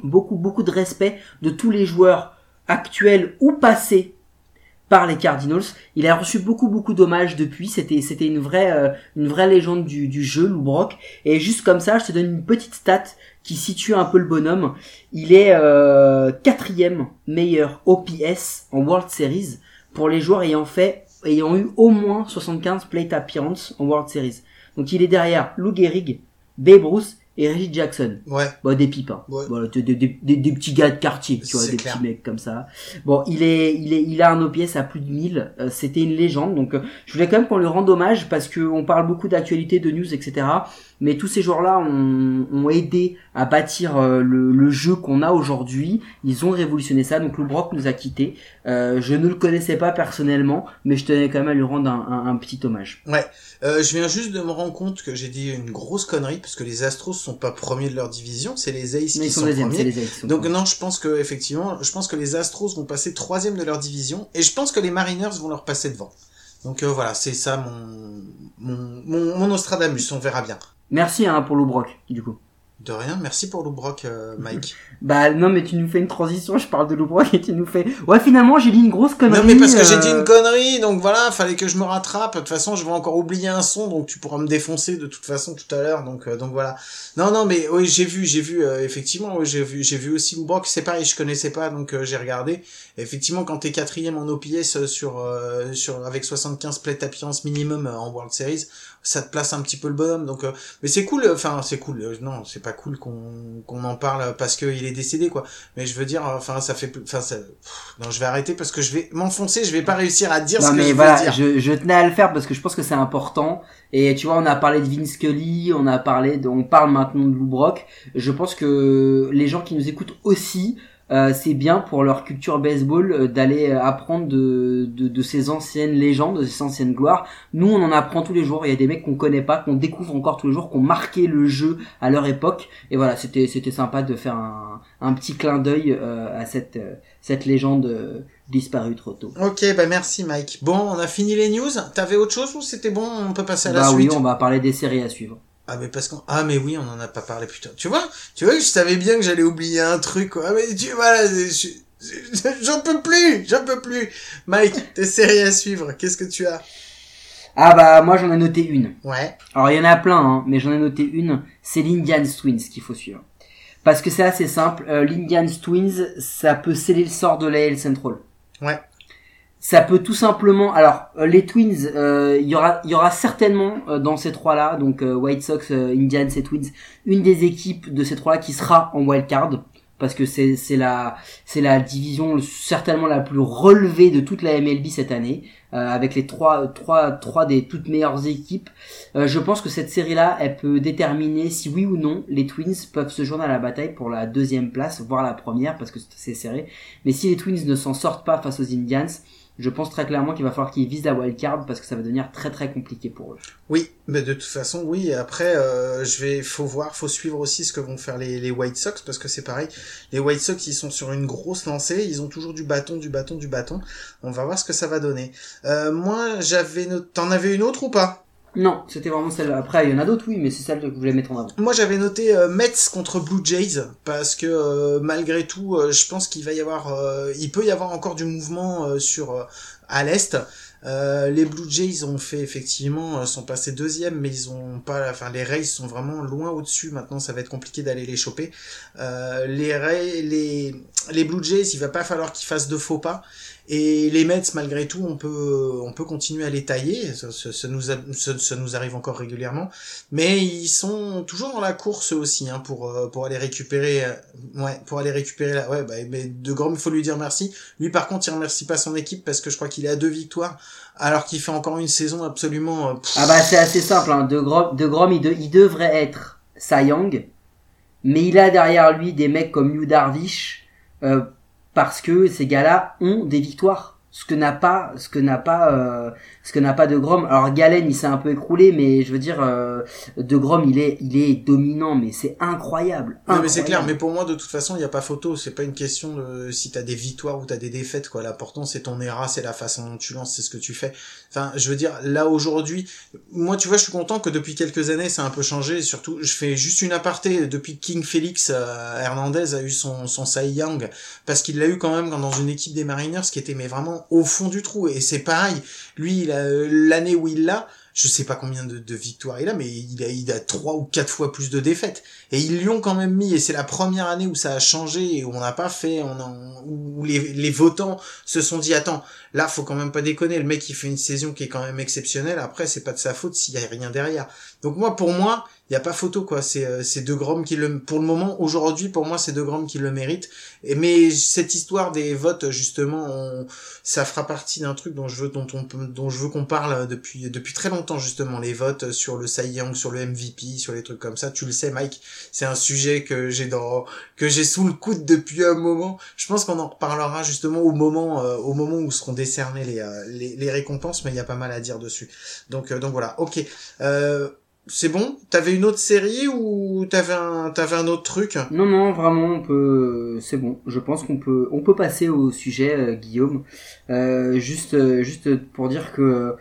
beaucoup beaucoup de respect de tous les joueurs actuels ou passés par les Cardinals. Il a reçu beaucoup beaucoup d'hommages depuis. C'était c'était une vraie euh, une vraie légende du, du jeu, Lou Brock. Et juste comme ça, je te donne une petite stat qui situe un peu le bonhomme. Il est euh, quatrième meilleur OPS en World Series pour les joueurs ayant fait ayant eu au moins 75 plate appearances en World Series. Donc il est derrière Lou Gehrig, Babe Ruth et Reggie Jackson. Ouais. Bon, des pipes, hein. Ouais. Voilà, des, des, des, des petits gars de quartier, tu vois, des clair. petits mecs comme ça. Bon, il est, il est, il a un OPS à plus de 1000. euh, C'était une légende. Donc, euh, je voulais quand même qu'on lui rende hommage parce que on parle beaucoup d'actualité, de news, etc. Mais tous ces joueurs-là ont, ont aidé à bâtir euh, le, le jeu qu'on a aujourd'hui. Ils ont révolutionné ça. Donc, Lou Brock nous a quittés. Euh, je ne le connaissais pas personnellement, mais je tenais quand même à lui rendre un, un- un petit hommage. Euh, je viens juste de me rendre compte que j'ai dit une grosse connerie parce que les Astros sont pas premiers de leur division, c'est les Aces Mais qui ils sont sont deuxièmes, c'est premiers. les Aces qui sont Donc premiers. non, je pense que effectivement, je pense que les Astros vont passer troisième de leur division et je pense que les Mariners vont leur passer devant. Donc euh, voilà, c'est ça mon, mon mon mon Nostradamus, on verra bien. Merci hein, pour Lou Brock, du coup. De rien, merci pour Lou Brock, euh, [LAUGHS] Mike. Bah non mais tu nous fais une transition, je parle de Lou Brock et tu nous fais... Ouais finalement j'ai dit une grosse connerie. non mais parce que j'ai euh, dit une connerie, donc voilà, fallait que je me rattrape. De toute façon, je vais encore oublier un son, donc tu pourras me défoncer de toute façon tout à l'heure. Donc euh, donc voilà. Non non mais oui j'ai vu j'ai vu euh, effectivement oui, j'ai vu j'ai vu aussi Lou Brock. C'est pareil, je connaissais pas donc euh, j'ai regardé. Effectivement quand t'es quatrième en OPS sur euh, sur avec 75 plate appearance minimum en World Series, ça te place un petit peu le bonhomme. Donc euh, mais c'est cool. Enfin c'est cool. euh, non c'est pas cool qu'on qu'on en parle parce qu'il est décédé quoi. Mais je veux dire enfin ça fait enfin ça pff, non je vais arrêter parce que je vais m'enfoncer. Je vais pas réussir à dire Non ce que mais je veux dire. je, je tenais à le faire parce que je pense que c'est important. Et tu vois, on a parlé de Vince Scully, on a parlé de, on parle maintenant de Lou Brock. Je pense que les gens qui nous écoutent aussi, euh, c'est bien pour leur culture baseball euh, d'aller euh, apprendre de, de, de ces anciennes légendes, de ces anciennes gloires. Nous, on en apprend tous les jours. Il y a des mecs qu'on connaît pas, qu'on découvre encore tous les jours, qu'on marqué le jeu à leur époque. Et voilà, c'était c'était sympa de faire un, un petit clin d'œil euh, à cette cette légende disparue trop tôt. Ok, bah merci Mike. Bon, on a fini les news. T'avais autre chose ou c'était bon? On peut passer à la Bah oui, suite. on va parler des séries à suivre. Ah mais parce qu'on ah mais oui, on en a pas parlé putain. Tu vois? Tu vois, je savais bien que j'allais oublier un truc. quoi. Ah mais tu voilà, je- J'en peux plus, j'en peux plus. Mike, tes séries à suivre, qu'est-ce que tu as? Ah bah moi j'en ai noté une. Ouais. Alors il y en a plein, hein, mais j'en ai noté une. C'est l'Indians Twins qu'il faut suivre. Parce que c'est assez simple. Euh, L'Indians Twins, ça peut sceller le sort de l'AL Central. Ouais. Ça peut tout simplement. Alors euh, les Twins, euh, il y aura, y aura certainement euh, dans ces trois-là, donc euh, White Sox, euh, Indians et Twins, une des équipes de ces trois-là qui sera en wild card parce que c'est c'est la c'est la division certainement la plus relevée de toute la MLB cette année euh, avec les trois trois trois des toutes meilleures équipes. Euh, je pense que cette série là, elle peut déterminer si oui ou non les Twins peuvent se joindre à la bataille pour la deuxième place, voire la première parce que c'est serré. Mais si les Twins ne s'en sortent pas face aux Indians, je pense très clairement qu'il va falloir qu'ils visent la wild card parce que ça va devenir très très compliqué pour eux. Oui, mais de toute façon, oui. Après, euh, je vais, faut voir, faut suivre aussi ce que vont faire les, White Sox parce que c'est pareil. Les White Sox, ils sont sur une grosse lancée. Ils ont toujours du bâton, du bâton, du bâton. On va voir ce que ça va donner. Euh, moi, j'avais, t'en avais une autre ou pas? Non, c'était vraiment celle. Après, il y en a d'autres, oui, mais c'est celle que je voulais mettre en avant. Moi, j'avais noté euh, Mets contre Blue Jays parce que euh, malgré tout, euh, je pense qu'il va y avoir, il peut y avoir encore du mouvement sur à l'est. Les Blue Jays ont fait effectivement, sont passés deuxième, mais ils ont pas, enfin les Rays sont vraiment loin au-dessus. Maintenant, ça va être compliqué d'aller les choper. Les Rays, les les Blue Jays, il va pas falloir qu'ils fassent de faux pas. Et les Mets, malgré tout, on peut, on peut continuer à les tailler. Ça, ça- nous, ça, ça nous arrive encore régulièrement. Mais ils sont toujours dans la course aussi, hein, pour, euh, pour aller récupérer, euh, ouais, pour aller récupérer la, ouais, bah, mais De Grom, il faut lui dire merci. Lui, par contre, il remercie pas son équipe parce que je crois qu'il est à deux victoires, alors qu'il fait encore une saison absolument, euh, Ah bah c'est assez simple, hein. de, Grom, de Grom il, de- il devrait être Young, mais il a derrière lui des mecs comme Yu Darvish, euh, parce que ces gars-là ont des victoires. Ce que n'a pas, ce que n'a pas, euh, ce que n'a pas de Grom. Alors Galen, il s'est un peu écroulé, mais je veux dire, euh, de Grom, il est, il est dominant, mais c'est incroyable. Non, mais c'est clair, Incroyable. mais pour moi, de toute façon, il n'y a pas photo. C'est pas une question de si t'as des victoires ou t'as des défaites, quoi. L'important, c'est ton ERA, c'est la façon dont tu lances, c'est ce que tu fais. Enfin, je veux dire, là, aujourd'hui, moi, tu vois, je suis content que depuis quelques années, ça a un peu changé. Surtout, je fais juste une aparté. Depuis que King Félix euh, Hernandez a eu son, son Cy Young, parce qu'il l'a eu quand même dans une équipe des Mariners qui était, mais vraiment au fond du trou. Et c'est pareil. Lui, a, euh, l'année où il l'a, je sais pas combien de, de victoires il a, mais il a, il a trois ou quatre fois plus de défaites. Et ils lui ont quand même mis, et c'est la première année où ça a changé, où on n'a pas fait, on en- où les, les votants se sont dit, attends, là, faut quand même pas déconner, le mec, il fait une saison qui est quand même exceptionnelle, après, c'est pas de sa faute s'il y a rien derrière. Donc moi, pour moi, il y a pas photo, quoi, c'est, euh, c'est De Grom qui le, pour le moment, aujourd'hui, pour moi, c'est De Grom qui le mérite. Et, mais cette histoire des votes, justement, on- ça fera partie d'un truc dont je veux, dont on dont je veux qu'on parle depuis, depuis très longtemps, justement, les votes sur le Cy Young, sur le MVP, sur les trucs comme ça. Tu le sais, Mike, c'est un sujet que j'ai dans que j'ai sous le coude depuis un moment. Je pense qu'on en reparlera justement au moment euh, au moment où seront décernées les, euh, les les récompenses, mais il y a pas mal à dire dessus. Donc euh, donc voilà, ok. Euh, c'est bon? T'avais une autre série ou t'avais un t'avais un autre truc? Non, non, vraiment, on peut, c'est bon. Je pense qu'on peut, on peut passer au sujet, euh, Guillaume. Euh, juste, euh, juste pour dire que euh,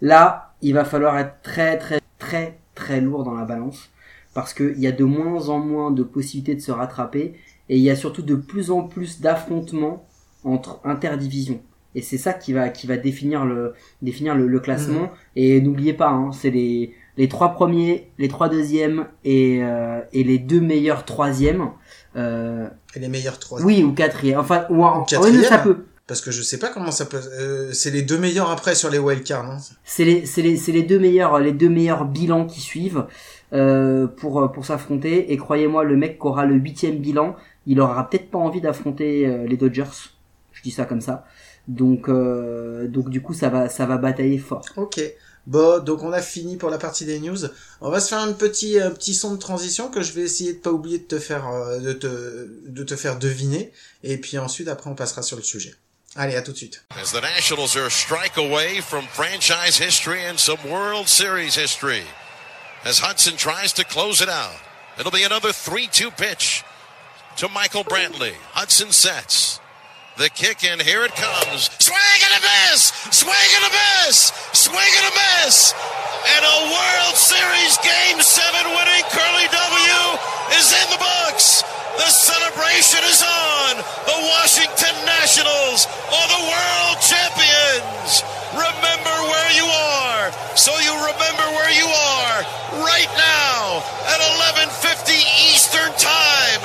là, il va falloir être très, très, très, très lourd dans la balance parce qu'il y a de moins en moins de possibilités de se rattraper et il y a surtout de plus en plus d'affrontements entre interdivisions. Et c'est ça qui va, qui va définir le, définir le, le classement. Et n'oubliez pas, hein, c'est les, les trois premiers, les trois deuxièmes et, euh, et les deux meilleurs troisièmes. Euh, Et les meilleurs trois. oui, ou quatrième. Enfin, ou en, quatrième. oui, ça peut. Parce que je sais pas comment ça peut. euh, c'est les deux meilleurs après sur les wildcards, non? C'est les, c'est les, c'est les deux meilleurs, les deux meilleurs bilans qui suivent euh, pour pour s'affronter. Et croyez-moi, le mec qui aura le huitième bilan, il aura peut-être pas envie d'affronter euh, les Dodgers. Je dis ça comme ça. Donc euh, donc du coup, ça va ça va batailler fort. Ok. Bon, donc on a fini pour la partie des news. On va se faire un petit un petit son de transition que je vais essayer de pas oublier de te faire euh, de te de te faire deviner et puis ensuite après on passera sur le sujet. Allez, à tout de suite. As the Nationals are a strike away from franchise history and some World Series history. As Hudson tries to close it out, it'll be another 3 2 pitch to Michael Brantley. Hudson sets. The kick in, here it comes. Swing and a miss! Swing and a miss! Swing and a miss! And a World Series Game 7 winning Curly W is in the books! The celebration is on! The Washington Nationals are the world champions. Remember where you are, so you remember where you are right now at 11:50 Eastern Time.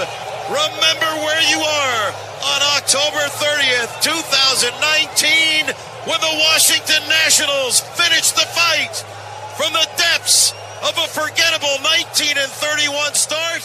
Remember where you are on October 30th, 2019, when the Washington Nationals finished the fight from the depths of a forgettable 19 and 31 start.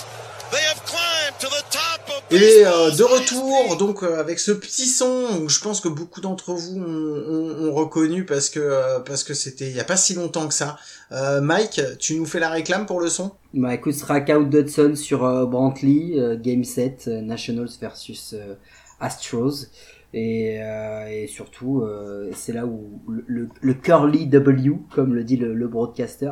Et euh, de retour, donc euh, avec ce petit son, où je pense que beaucoup d'entre vous ont, ont- ont reconnu parce que euh, parce que c'était il y a pas si longtemps que ça. Euh, Mike, tu nous fais la réclame pour le son? Bah écoute, Strikeout Dodson sur euh, Brantley, euh, Game 7, euh, Nationals versus euh, Astros. Et, euh, et surtout, euh, c'est là où le, le, Curly W, comme le dit le, le broadcaster,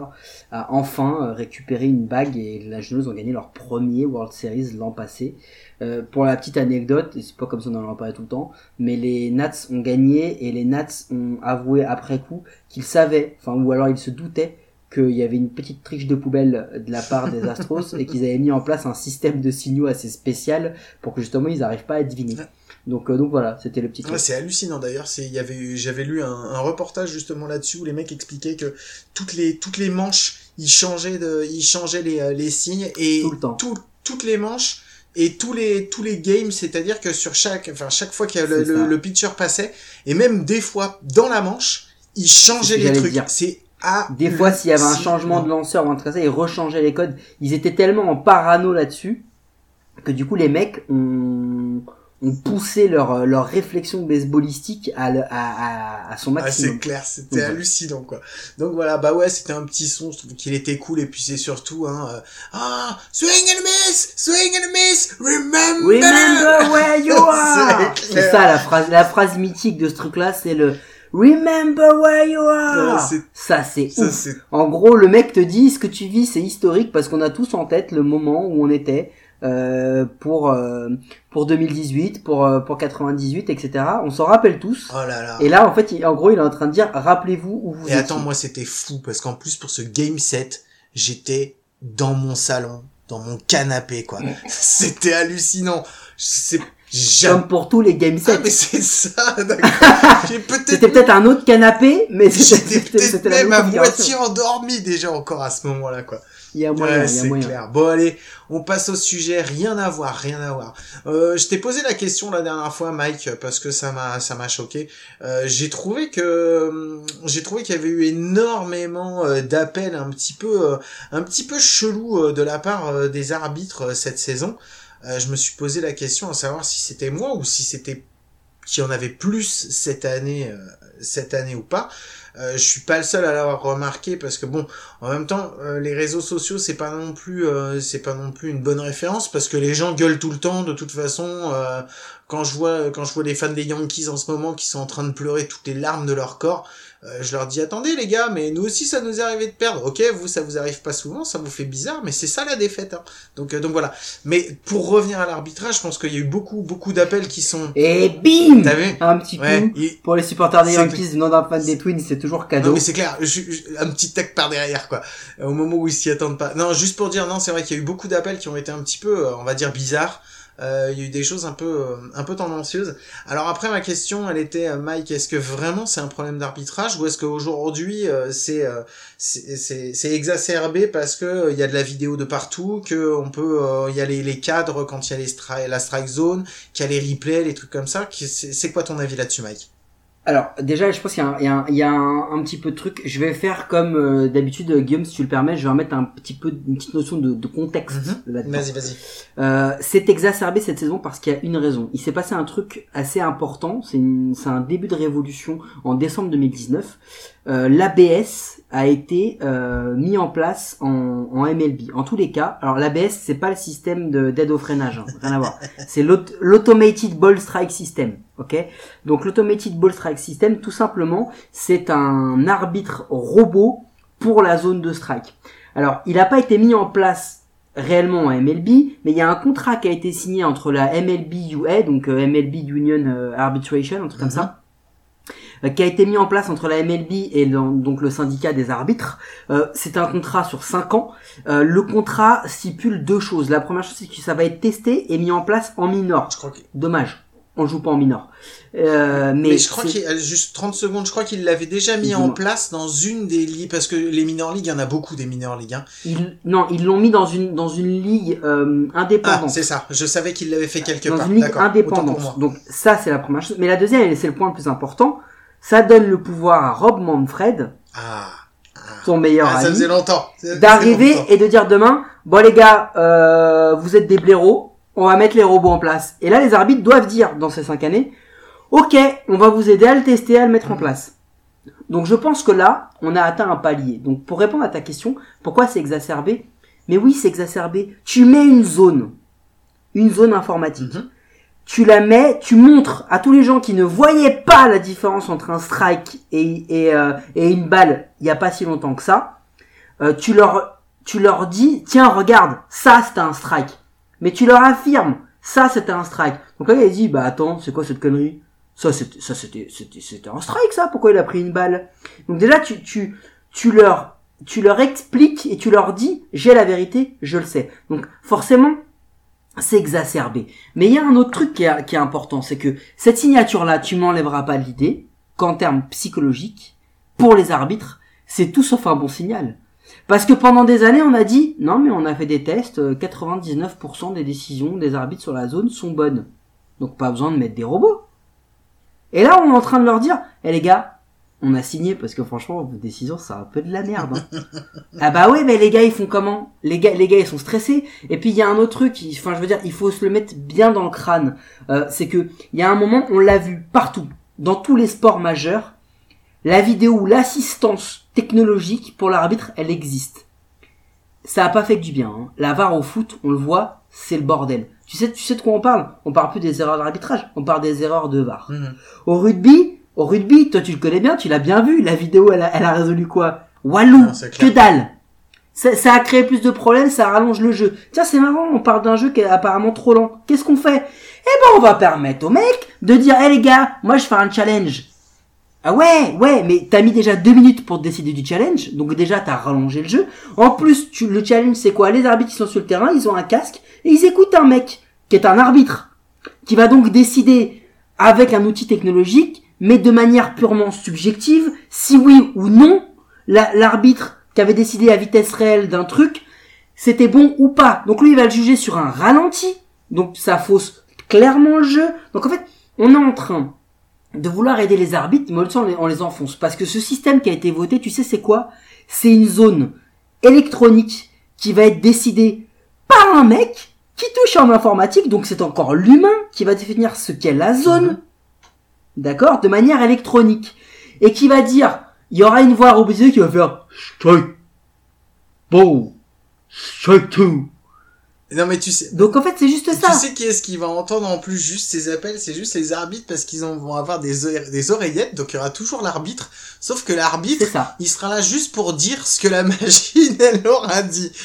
a enfin euh, récupéré une bague et les Nationals ont gagné leur premier World Series l'an passé. Euh, pour la petite anecdote, et c'est pas comme ça on en parle tout le temps, mais les Nats ont gagné et les Nats ont avoué après coup qu'ils savaient, enfin ou alors ils se doutaient qu'il y avait une petite triche de poubelle de la part des Astros et qu'ils avaient mis en place un système de signaux assez spécial pour que justement ils n'arrivent pas à deviner. Donc, euh, donc voilà, c'était le petit truc. Ouais, c'est hallucinant d'ailleurs. C'est, il y avait, eu- j'avais lu un, un reportage justement là-dessus où les mecs expliquaient que toutes les, toutes les manches, ils changeaient de, ils changeaient les, euh, les signes et Tout le temps. tout- toutes les manches et tous les, tous les games, c'est-à-dire que sur chaque, enfin chaque fois que le, le, le pitcher passait et même des fois dans la manche, ils changeaient les trucs. C'est à Des fois, s'il y avait un changement de lanceur ou un ça, ils rechangeaient les codes. Ils étaient tellement en parano là-dessus que du coup, les mecs ont, ont poussé leur, leur réflexion baseballistique à, à, à, à son Ah, c'est maximum. clair, c'était Ouais. hallucinant quoi. Donc voilà, bah ouais, c'était un petit son, je trouve qu'il était cool et puis c'est surtout hein euh, ah swing and miss, swing and miss, remember. Remember where you [LAUGHS] are! C'est ça la phrase, la phrase mythique de ce truc-là, c'est le Remember where you are! C'est- ça, c'est Ça, ouf. c'est En gros, le mec te dit ce que tu vis, c'est historique parce qu'on a tous en tête le moment où on était euh, pour euh, pour 2018, pour euh, pour 98, etc. On s'en rappelle tous. oh là là. Et là, en fait, il- en gros, il est en train de dire rappelez-vous où vous Et étiez. attends, moi c'était fou parce qu'en plus pour ce game set, j'étais dans mon salon, dans mon canapé quoi. [LAUGHS] c'était hallucinant. C'est Comme pour tous les game Ah sets. mais c'est ça, [LAUGHS] d'accord. [LAUGHS] C'était peut-être un autre canapé, mais c'était peut-être même à moitié endormi déjà encore à ce moment-là, quoi. Il y a moyen, Ouais, il y a c'est moyen. clair. Bon, allez, on passe au sujet. Rien à voir, rien à voir. Euh, je t'ai posé la question la dernière fois, Mike, parce que ça m'a, ça m'a choqué. Euh, j'ai trouvé que, hum, j'ai trouvé qu'il y avait eu énormément euh, d'appels un petit peu, euh, un petit peu chelou euh, de la part des arbitres cette saison. Euh, je me suis posé la question à savoir si c'était moi ou si c'était qu'il y en avait plus cette année, cette année ou pas. Euh, je suis pas le seul à l'avoir remarqué parce que bon, en même temps, euh, les réseaux sociaux c'est pas non plus, euh, c'est pas non plus une bonne référence parce que les gens gueulent tout le temps. De toute façon, euh, quand je vois, quand je vois les fans des Yankees en ce moment qui sont en train de pleurer toutes les larmes de leur corps, euh, je leur dis attendez les gars, mais nous aussi ça nous est arrivé de perdre. Ok, vous ça vous arrive pas souvent, ça vous fait bizarre, mais c'est ça la défaite. Hein. Donc euh, donc voilà. Mais pour revenir à l'arbitrage, je pense qu'il y a eu beaucoup beaucoup d'appels qui sont. Et bim T'as vu? Un petit Ouais. coup. Pour les supporters des Yankees venant d'un fan des Twins, c'est toujours cadeau. Non mais c'est clair, je, je- un petit tac par derrière quoi, au moment où ils s'y attendent pas. Non, juste pour dire, non, c'est vrai qu'il y a eu beaucoup d'appels qui ont été un petit peu, euh, on va dire bizarres. Euh, il y a eu des choses un peu, euh, un peu tendancieuses. Alors après ma question, elle était, euh, Mike, est-ce que vraiment c'est un problème d'arbitrage ou est-ce qu'aujourd'hui c'est, c'est, c'est, exacerbé parce que euh, il y a de la vidéo de partout, que on peut, y a les, les cadres quand il y a les la strike zone, qu'il y a les replays, les trucs comme ça? C'est quoi ton avis là-dessus, Mike? Alors, déjà, je pense qu'il y a, un, il y a, un, il y a un, un petit peu de truc. Je vais faire comme euh, d'habitude, euh, Guillaume, si tu le permets, je vais remettre un petit peu, une petite notion de, de contexte Mhm. là-dedans. Vas-y, vas-y. Euh, c'est exacerbé cette saison parce qu'il y a une raison. Il s'est passé un truc assez important. C'est un début de révolution en décembre 2019. Euh, L'ABS a été euh, mis en place en, en MLB. En tous les cas, alors l'ABS c'est pas le système de- d'aide au freinage, hein, rien à voir. [LAUGHS] C'est l'aut- l'automated ball strike system, ok? Donc l'automated ball strike system, tout simplement, c'est un arbitre robot pour la zone de strike. Alors, il n'a pas été mis en place réellement en MLB, mais il y a un contrat qui a été signé entre la MLB UA, donc euh, MLB Union euh, Arbitration, un truc comme ça, euh, qui a été mis en place entre la MLB et le- donc le syndicat des arbitres. Euh, c'est un contrat sur 5 ans. Euh, le contrat stipule deux choses. La première chose, c'est que ça va être testé et mis en place en minor. Je crois que Dommage. on joue pas en minor. Euh, mais Mais, je crois qu'il, euh, juste 30 secondes, je crois qu'il l'avait déjà mis en place dans une des ligues, parce que les minor leagues, il y en a beaucoup des minor leagues, hein. ils, non, ils l'ont mis dans une dans une ligue euh, Ah, indépendante. c'est ça. Je savais qu'il l'avait fait quelque dans part. une ligue indépendante. Donc ça c'est la première chose. Mais la deuxième, et c'est le point le plus important, ça donne le pouvoir à Rob Manfred, Ah. son meilleur Ah, ça ami, d'arriver et de dire demain, bon les gars, euh, vous êtes des blaireaux, on va mettre les robots en place. Et là les arbitres doivent dire dans ces cinq années, ok, on va vous aider à le tester, à le mettre en place. Donc je pense que là, on a atteint un palier. Donc pour répondre à ta question, pourquoi c'est exacerbé? Mais oui, c'est exacerbé. Tu mets une zone, une zone informatique. Mhm. Tu la mets, tu montres à tous les gens qui ne voyaient pas la différence entre un strike et, et, euh, et une balle il y a pas si longtemps que ça. Euh, tu leur tu leur dis tiens regarde ça c'était un strike. Mais tu leur affirmes ça c'était un strike. Donc là il dit bah attends c'est quoi cette connerie? Ça c'était c'était un strike ça. Pourquoi il a pris une balle? Donc déjà tu tu tu leur tu leur expliques et tu leur dis j'ai la vérité je le sais. Donc forcément c'est exacerbé mais il y a un autre truc qui est, important c'est que cette signature là tu m'enlèveras pas l'idée qu'en termes psychologiques pour les arbitres c'est tout sauf un bon signal parce que pendant des années, on a dit, non, mais on a fait des tests, euh, 99% des décisions des arbitres sur la zone sont bonnes. Donc pas besoin de mettre des robots. Et là, on est en train de leur dire, eh les gars, on a signé parce que franchement, vos décisions, c'est un peu de la merde. hein. ah bah ouais, mais les gars, ils font comment? Les gars, les gars, ils sont stressés. Et puis il y a un autre truc, enfin je veux dire, il faut se le mettre bien dans le crâne. Euh, c'est que il y a un moment, on l'a vu partout, dans tous les sports majeurs, la vidéo ou l'assistance technologique pour l'arbitre, elle existe. Ça a pas fait que du bien. hein. La VAR au foot, on le voit, c'est le bordel. Tu sais, tu sais de quoi on parle? On parle plus des erreurs d'arbitrage, on parle des erreurs de VAR. Mhm. Au rugby, au rugby, toi tu le connais bien, tu l'as bien vu. La vidéo, elle a, elle a résolu quoi? Walou, clair. que dalle. Ça, ça a créé plus de problèmes, ça rallonge le jeu. Tiens, c'est marrant, on parle d'un jeu qui est apparemment trop lent. Qu'est-ce qu'on fait? Eh ben, on va permettre au mec de dire, hé les gars, moi je fais un challenge. Ah ouais, ouais, mais t'as mis déjà deux minutes pour décider du challenge, donc déjà t'as rallongé le jeu. En plus, tu, le challenge c'est quoi? Les arbitres qui sont sur le terrain, ils ont un casque et ils écoutent un mec qui est un arbitre, qui va donc décider avec un outil technologique, mais de manière purement subjective, si oui ou non la- l'arbitre qui avait décidé à vitesse réelle d'un truc, c'était bon ou pas. Donc lui, il va le juger sur un ralenti, donc ça fausse clairement le jeu. Donc en fait, on est en train de vouloir aider les arbitres, mais on les, on les enfonce. Parce que ce système qui a été voté, tu sais c'est quoi? C'est une zone électronique qui va être décidée par un mec qui touche en informatique, donc c'est encore l'humain qui va définir ce qu'est la zone, d'accord, de manière électronique, et qui va dire, il y aura une voix robotisée qui va faire strike, ball, strike two. Non, mais tu sais, Donc en fait c'est juste ça. Tu sais qui est-ce qui va entendre en plus juste ces appels? C'est juste les arbitres parce qu'ils vont avoir des, oreillettes- des oreillettes, donc il y aura toujours l'arbitre. Sauf que l'arbitre, il sera là juste pour dire ce que la [LAUGHS] machine, elle leur a dit. [LAUGHS]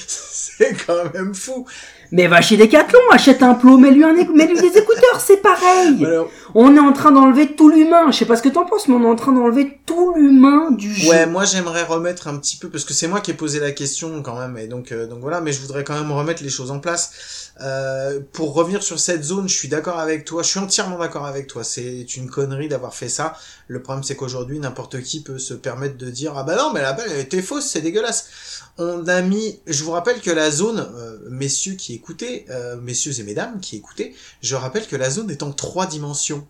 C'est quand même fou. Mais va chez Decathlon, achète un plot, mets-lui un éc- mets-lui des écouteurs, c'est pareil. [LAUGHS] Alors, On est en train d'enlever tout l'humain. Je sais pas ce que t'en penses, mais on est en train d'enlever tout l'humain du jeu. ouais, moi j'aimerais remettre un petit peu parce que c'est moi qui ai posé la question quand même, et donc euh, donc voilà. Mais je voudrais quand même remettre les choses en place. Euh, pour revenir sur cette zone, je suis d'accord avec toi. Je suis entièrement d'accord avec toi. C'est une connerie d'avoir fait ça. Le problème, c'est qu'aujourd'hui, n'importe qui peut se permettre de dire ah bah non, mais la balle était fausse, c'est dégueulasse. On a mis, je vous rappelle que la zone, euh, messieurs qui écoutez, euh, messieurs et mesdames qui écoutez, je rappelle que la zone est en trois dimensions.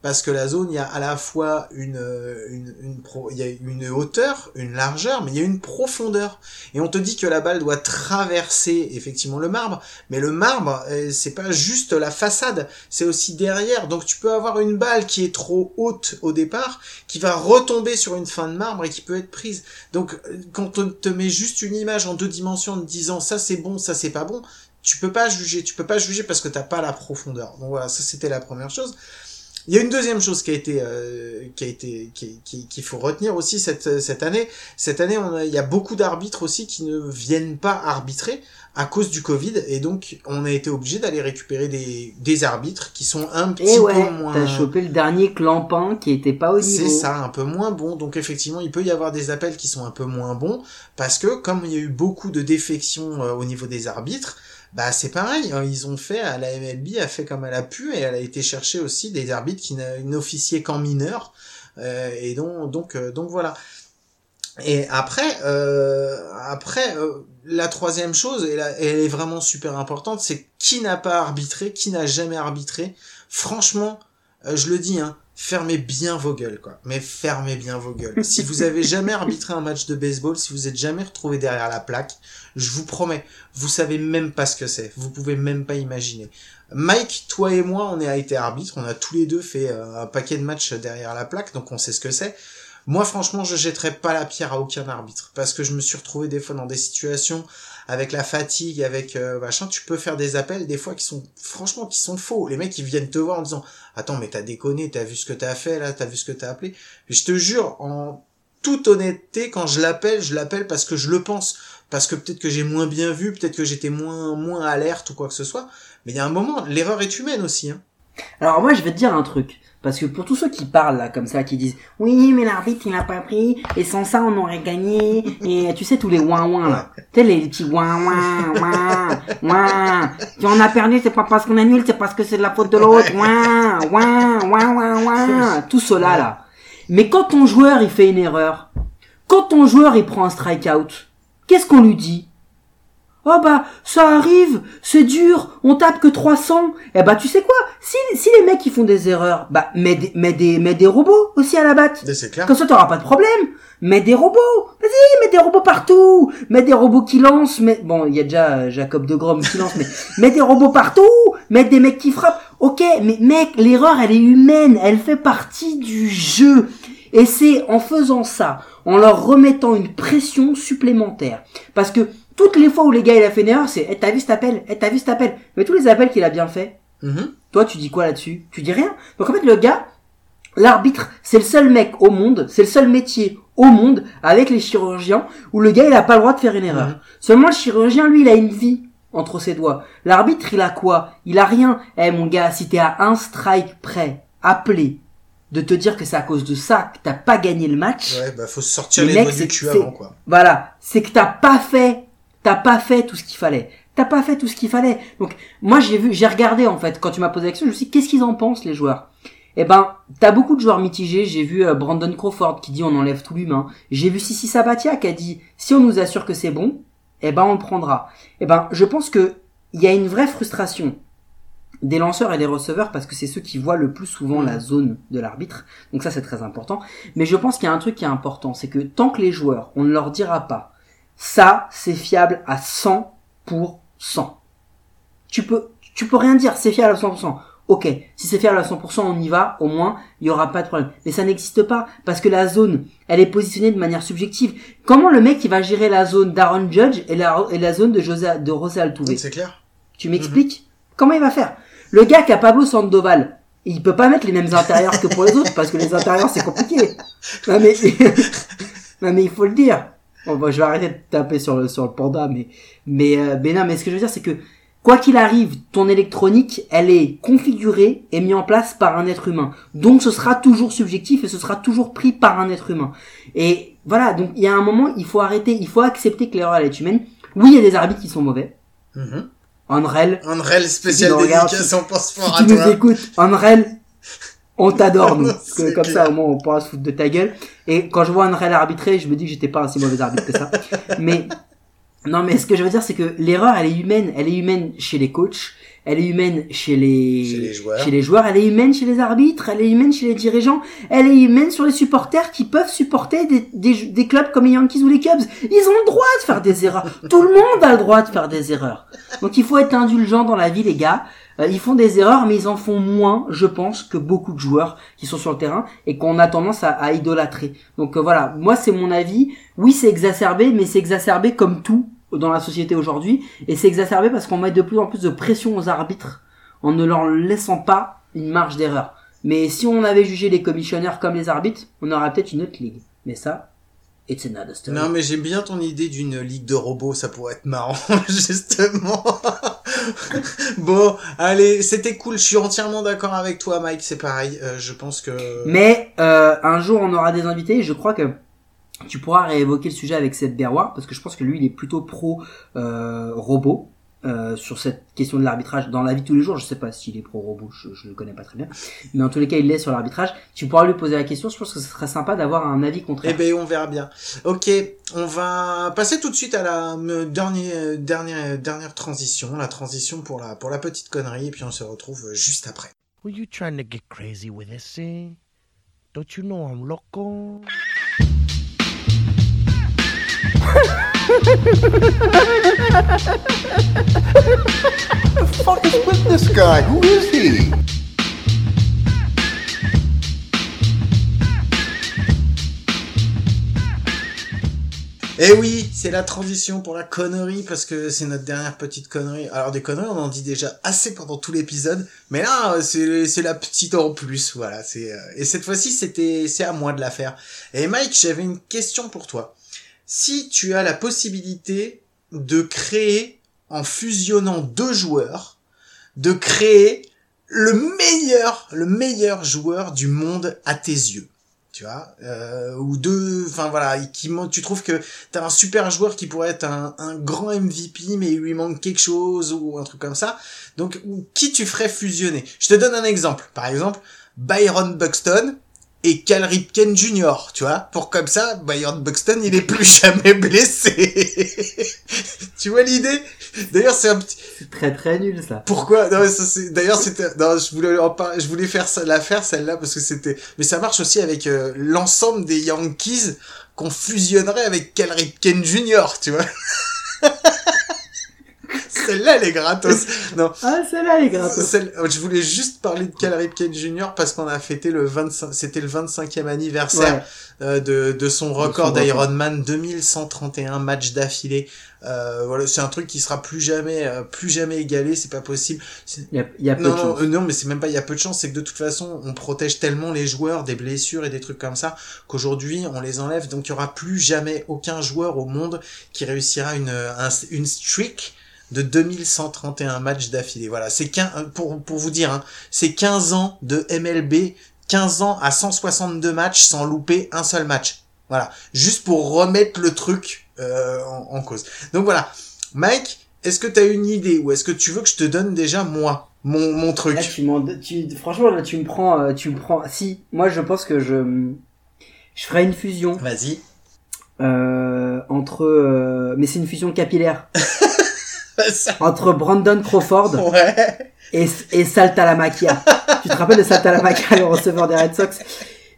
Parce que la zone, il y a à la fois une, euh, une, une pro, il y a une hauteur, une largeur, mais il y a une profondeur. Et on te dit que la balle doit traverser effectivement le marbre, mais le marbre, euh, c'est pas juste la façade, c'est aussi derrière. Donc tu peux avoir une balle qui est trop haute au départ, qui va retomber sur une fin de marbre et qui peut être prise. Donc euh, quand on te met juste une image en deux dimensions en te disant ça c'est bon, ça c'est pas bon, tu peux pas juger, tu peux pas juger parce que t'as pas la profondeur. Donc voilà, ça c'était la première chose. Il y a une deuxième chose qui a été, euh, qui a été, qui- qui- qu'il faut retenir aussi cette cette année. Cette année, on a- il y a beaucoup d'arbitres aussi qui ne viennent pas arbitrer à cause du Covid, et donc on a été obligé d'aller récupérer des des arbitres qui sont un petit Et peu ouais, moins. t'as chopé le dernier clampin qui était pas au niveau. C'est ça, un peu moins bon. Donc effectivement, il peut y avoir des appels qui sont un peu moins bons parce que comme il y a eu beaucoup de défections euh, au niveau des arbitres, bah c'est pareil, hein, ils ont fait, la MLB a fait comme elle a pu et elle a été chercher aussi des arbitres qui n'officiaient qu'en mineur. Euh, et donc donc euh, donc voilà. Et après, euh, après, euh, la troisième chose, et là, elle est vraiment super importante, c'est qui n'a pas arbitré, qui n'a jamais arbitré. Franchement, je le dis, hein, fermez bien vos gueules, quoi. Mais fermez bien vos gueules. si vous avez jamais arbitré un match de baseball, si vous êtes jamais retrouvé derrière la plaque, je vous promets, vous savez même pas ce que c'est. Vous pouvez même pas imaginer. Mike, toi et moi, on a été arbitre, on a tous les deux fait euh, un paquet de matchs derrière la plaque, donc on sait ce que c'est. Moi, franchement, je jetterai pas la pierre à aucun arbitre parce que je me suis retrouvé des fois dans des situations avec la fatigue, avec euh, machin. Tu peux faire des appels des fois qui sont, franchement, qui sont faux. Les mecs, ils viennent te voir en disant, attends, mais t'as déconné, t'as vu ce que t'as fait là, t'as vu ce que t'as appelé. Je te jure, en toute honnêteté, quand je l'appelle, je l'appelle parce que je le pense, parce que peut-être que j'ai moins bien vu, peut-être que j'étais moins moins alerte ou quoi que ce soit. Mais il y a un moment, l'erreur est humaine aussi. Hein. Alors moi je vais te dire un truc. Parce que pour tous ceux qui parlent là comme ça, qui disent oui mais l'arbitre il a pas pris et sans ça on aurait gagné et tu sais tous les ouin ouin là, tu sais les petits ouin ouin ouin ouin, si on a perdu c'est pas parce qu'on est nul c'est parce que c'est de la faute de l'autre. Ouin ouin ouin ouin ouin, tout cela là. Mais quand ton joueur il fait une erreur, quand ton joueur il prend un strikeout, qu'est-ce qu'on lui dit? Oh bah ça arrive, c'est dur, on tape que 300. Eh bah tu sais quoi? Si, si les mecs ils font des erreurs, bah mets des, mets des, mets des robots aussi à la batte. C'est clair. Comme ça t'auras pas de problème. Mets des robots. Vas-y, mets des robots partout. Mets des robots qui lancent. Mais bon, il y a déjà euh, Jacob de Grom qui lance, mais [LAUGHS] mets des robots partout. Mets des mecs qui frappent. Ok, mais mec, l'erreur elle est humaine, elle fait partie du jeu. Et c'est en faisant ça, en leur remettant une pression supplémentaire. Parce que toutes les fois où les gars il a fait une erreur, c'est eh, t'as vu cet appel, eh, t'as vu cet appel? Mais tous les appels qu'il a bien fait, Mhm. toi, tu dis quoi là-dessus? Tu dis rien. Donc en fait, le gars, l'arbitre, c'est le seul mec au monde, c'est le seul métier au monde avec les chirurgiens où le gars, il a pas le droit de faire une erreur. Mhm. Seulement le chirurgien, lui, il a une vie entre ses doigts. L'arbitre, il a quoi? Il a rien. Eh mon gars, si t'es à un strike près, appelé, de te dire que c'est à cause de ça que t'as pas gagné le match. Ouais, bah faut sortir Les les, mecs, doigts du c'est- cul c'est- avant quoi. Voilà, c'est que t'as pas fait, t'as pas fait tout ce qu'il fallait. T'as pas fait tout ce qu'il fallait. Donc moi j'ai vu, j'ai regardé en fait quand tu m'as posé la question, je me suis dit qu'est-ce qu'ils en pensent les joueurs? Eh ben, t'as beaucoup de joueurs mitigés. J'ai vu euh, Brandon Crawford qui dit on enlève tout l'humain. J'ai vu Sissi Sabatia qui a dit si on nous assure que c'est bon, eh ben on le prendra. Eh ben, je pense que il y a une vraie frustration des lanceurs et des receveurs parce que c'est ceux qui voient le plus souvent la zone de l'arbitre. Donc ça c'est très important. Mais je pense qu'il y a un truc qui est important, c'est que tant que les joueurs, on ne leur dira pas, ça c'est fiable à 100%. Tu peux, tu peux rien dire, c'est fiable à 100%. Ok, si c'est fiable à 100%, on y va, au moins, il y aura pas de problème. Mais ça n'existe pas, parce que la zone, elle est positionnée de manière subjective. Comment le mec, il va gérer la zone d'Aaron Judge et la, et la zone de José, de José Altuve C'est clair. tu m'expliques Comment il va faire Le gars qui a Pablo Sandoval, il peut pas mettre les mêmes intérieurs que pour les autres parce que les intérieurs c'est compliqué. Non mais, [LAUGHS] non mais il faut le dire. Bon, bah, je vais arrêter de taper sur le sur le panda, mais mais euh, mais non, mais ce que je veux dire c'est que quoi qu'il arrive, ton électronique, elle est configurée et mise en place par un être humain. Donc ce sera toujours subjectif et ce sera toujours pris par un être humain. Et voilà, donc il y a un moment, il faut arrêter, il faut accepter que l'erreur elle est humaine. Oui, il y a des arbitres qui sont mauvais. Mhm. Unreal, Unreal spécial Si dédicace, on pense si fort tu à nous écoutes, Unreal, on t'adore nous. Parce [LAUGHS] que C'est comme clair. ça au moins on pourra se foutre de ta gueule. Et quand je vois Unreal arbitrer, je me dis que j'étais pas un si mauvais arbitre que ça. [LAUGHS] Mais non, mais ce que je veux dire, c'est que l'erreur, elle est humaine. Elle est humaine chez les coachs, elle est humaine chez les, Chez les joueurs. chez les joueurs, elle est humaine chez les arbitres, elle est humaine chez les dirigeants, elle est humaine sur les supporters qui peuvent supporter des, des, des clubs comme les Yankees ou les Cubs. Ils ont le droit de faire des erreurs. Tout le monde a le droit de faire des erreurs. Donc il faut être indulgent dans la vie, les gars. Euh, ils font des erreurs, mais ils en font moins, je pense, que beaucoup de joueurs qui sont sur le terrain et qu'on a tendance à, idolâtrer. Donc euh, voilà, moi c'est mon avis. Oui, c'est exacerbé, mais c'est exacerbé comme tout dans la société aujourd'hui. Et c'est exacerbé parce qu'on met de plus en plus de pression aux arbitres en ne leur laissant pas une marge d'erreur. Mais si on avait jugé les commissionneurs comme les arbitres, on aurait peut-être une autre ligue. Mais ça, it's story. Non, mais j'aime bien ton idée d'une ligue de robots, ça pourrait être marrant, [LAUGHS] justement. [LAUGHS] bon, allez, c'était cool, je suis entièrement d'accord avec toi, Mike, c'est pareil, euh, je pense que... Mais euh, un jour on aura des invités. Je crois que tu pourras réévoquer le sujet avec Seth Berroir parce que je pense que lui il est plutôt pro euh, robot. Euh, sur cette question de l'arbitrage dans la vie de tous les jours. Je sais pas s'il est pro robot, je, je le connais pas très bien, mais en tous les cas, il l'est sur l'arbitrage. Tu pourras lui poser la question. Je pense que ce serait sympa d'avoir un avis Eh contraire. ben, on verra bien. Ok, on va passer tout de suite à la euh, dernière, dernière, dernière transition, la transition pour la, pour la petite connerie, et puis on se retrouve euh, juste après. Were you trying to get crazy with this, eh? Don't you know I'm loco? [LAUGHS] guy? Who is he? Eh oui, c'est la transition pour la connerie parce que c'est notre dernière petite connerie. Alors des conneries, on en dit déjà assez pendant tout l'épisode, mais là c'est la petite en plus, voilà. Euh, et cette fois-ci c'était c'est à moi de la faire. Et Mike, j'avais une question pour toi. Si tu as la possibilité de créer en fusionnant deux joueurs, de créer le meilleur le meilleur joueur du monde à tes yeux tu vois, euh, ou deux, enfin voilà, qui tu trouves que t'as un super joueur qui pourrait être un, grand MVP, mais il lui manque quelque chose ou un truc comme ça. Donc, qui tu ferais fusionner Je te donne un exemple. Par exemple, Byron Buxton et Cal Ripken Jr. Tu vois, pour comme ça, Byron Buxton, il est plus [LAUGHS] jamais blessé. [LAUGHS] tu vois l'idée? D'ailleurs, c'est un petit. C'est très très nul ça. Pourquoi? Non, mais ça, c'est- D'ailleurs, c'était. Non, je voulais en par- Je voulais faire ça, la faire celle-là parce que c'était. Mais ça marche aussi avec euh, l'ensemble des Yankees qu'on fusionnerait avec Cal Ripken Jr. Tu vois. [LAUGHS] [LAUGHS] celle-là, elle est gratos. Non. Ah celle-là elle est gratos. Celle- je voulais juste parler de Cal Ripken Jr. parce qu'on a fêté le 25, c'était le 25e anniversaire Ouais. euh, de, de son record d'Ironman, 2131 matchs d'affilée. Euh, voilà, c'est un truc qui sera plus jamais, euh, plus jamais égalé, c'est pas possible. Il y a, il y a peu Non, de chance. euh, non, mais c'est même pas, il y a peu de chance, c'est que de toute façon, on protège tellement les joueurs des blessures et des trucs comme ça, qu'aujourd'hui, on les enlève, donc il y aura plus jamais aucun joueur au monde qui réussira une, un- une streak de 2131 matchs d'affilée. Voilà, c'est 15, euh, pour, pour vous dire, hein, c'est 15 ans de MLB, 15 ans à 162 matchs sans louper un seul match. Voilà, juste pour remettre le truc euh, en, en cause. Donc voilà, Mike, est-ce que tu as une idée ou est-ce que tu veux que je te donne déjà moi mon, mon truc? Là, tu tu, franchement, là, tu me prends, euh, tu me prends. Si, moi, je pense que je, je ferais une fusion Vas-y. euh, entre, euh, mais c'est une fusion capillaire [LAUGHS] Ça- entre Brandon Crawford ouais. et, et Saltalamacchia. tu te rappelles de Saltalamacchia, le receveur des Red Sox?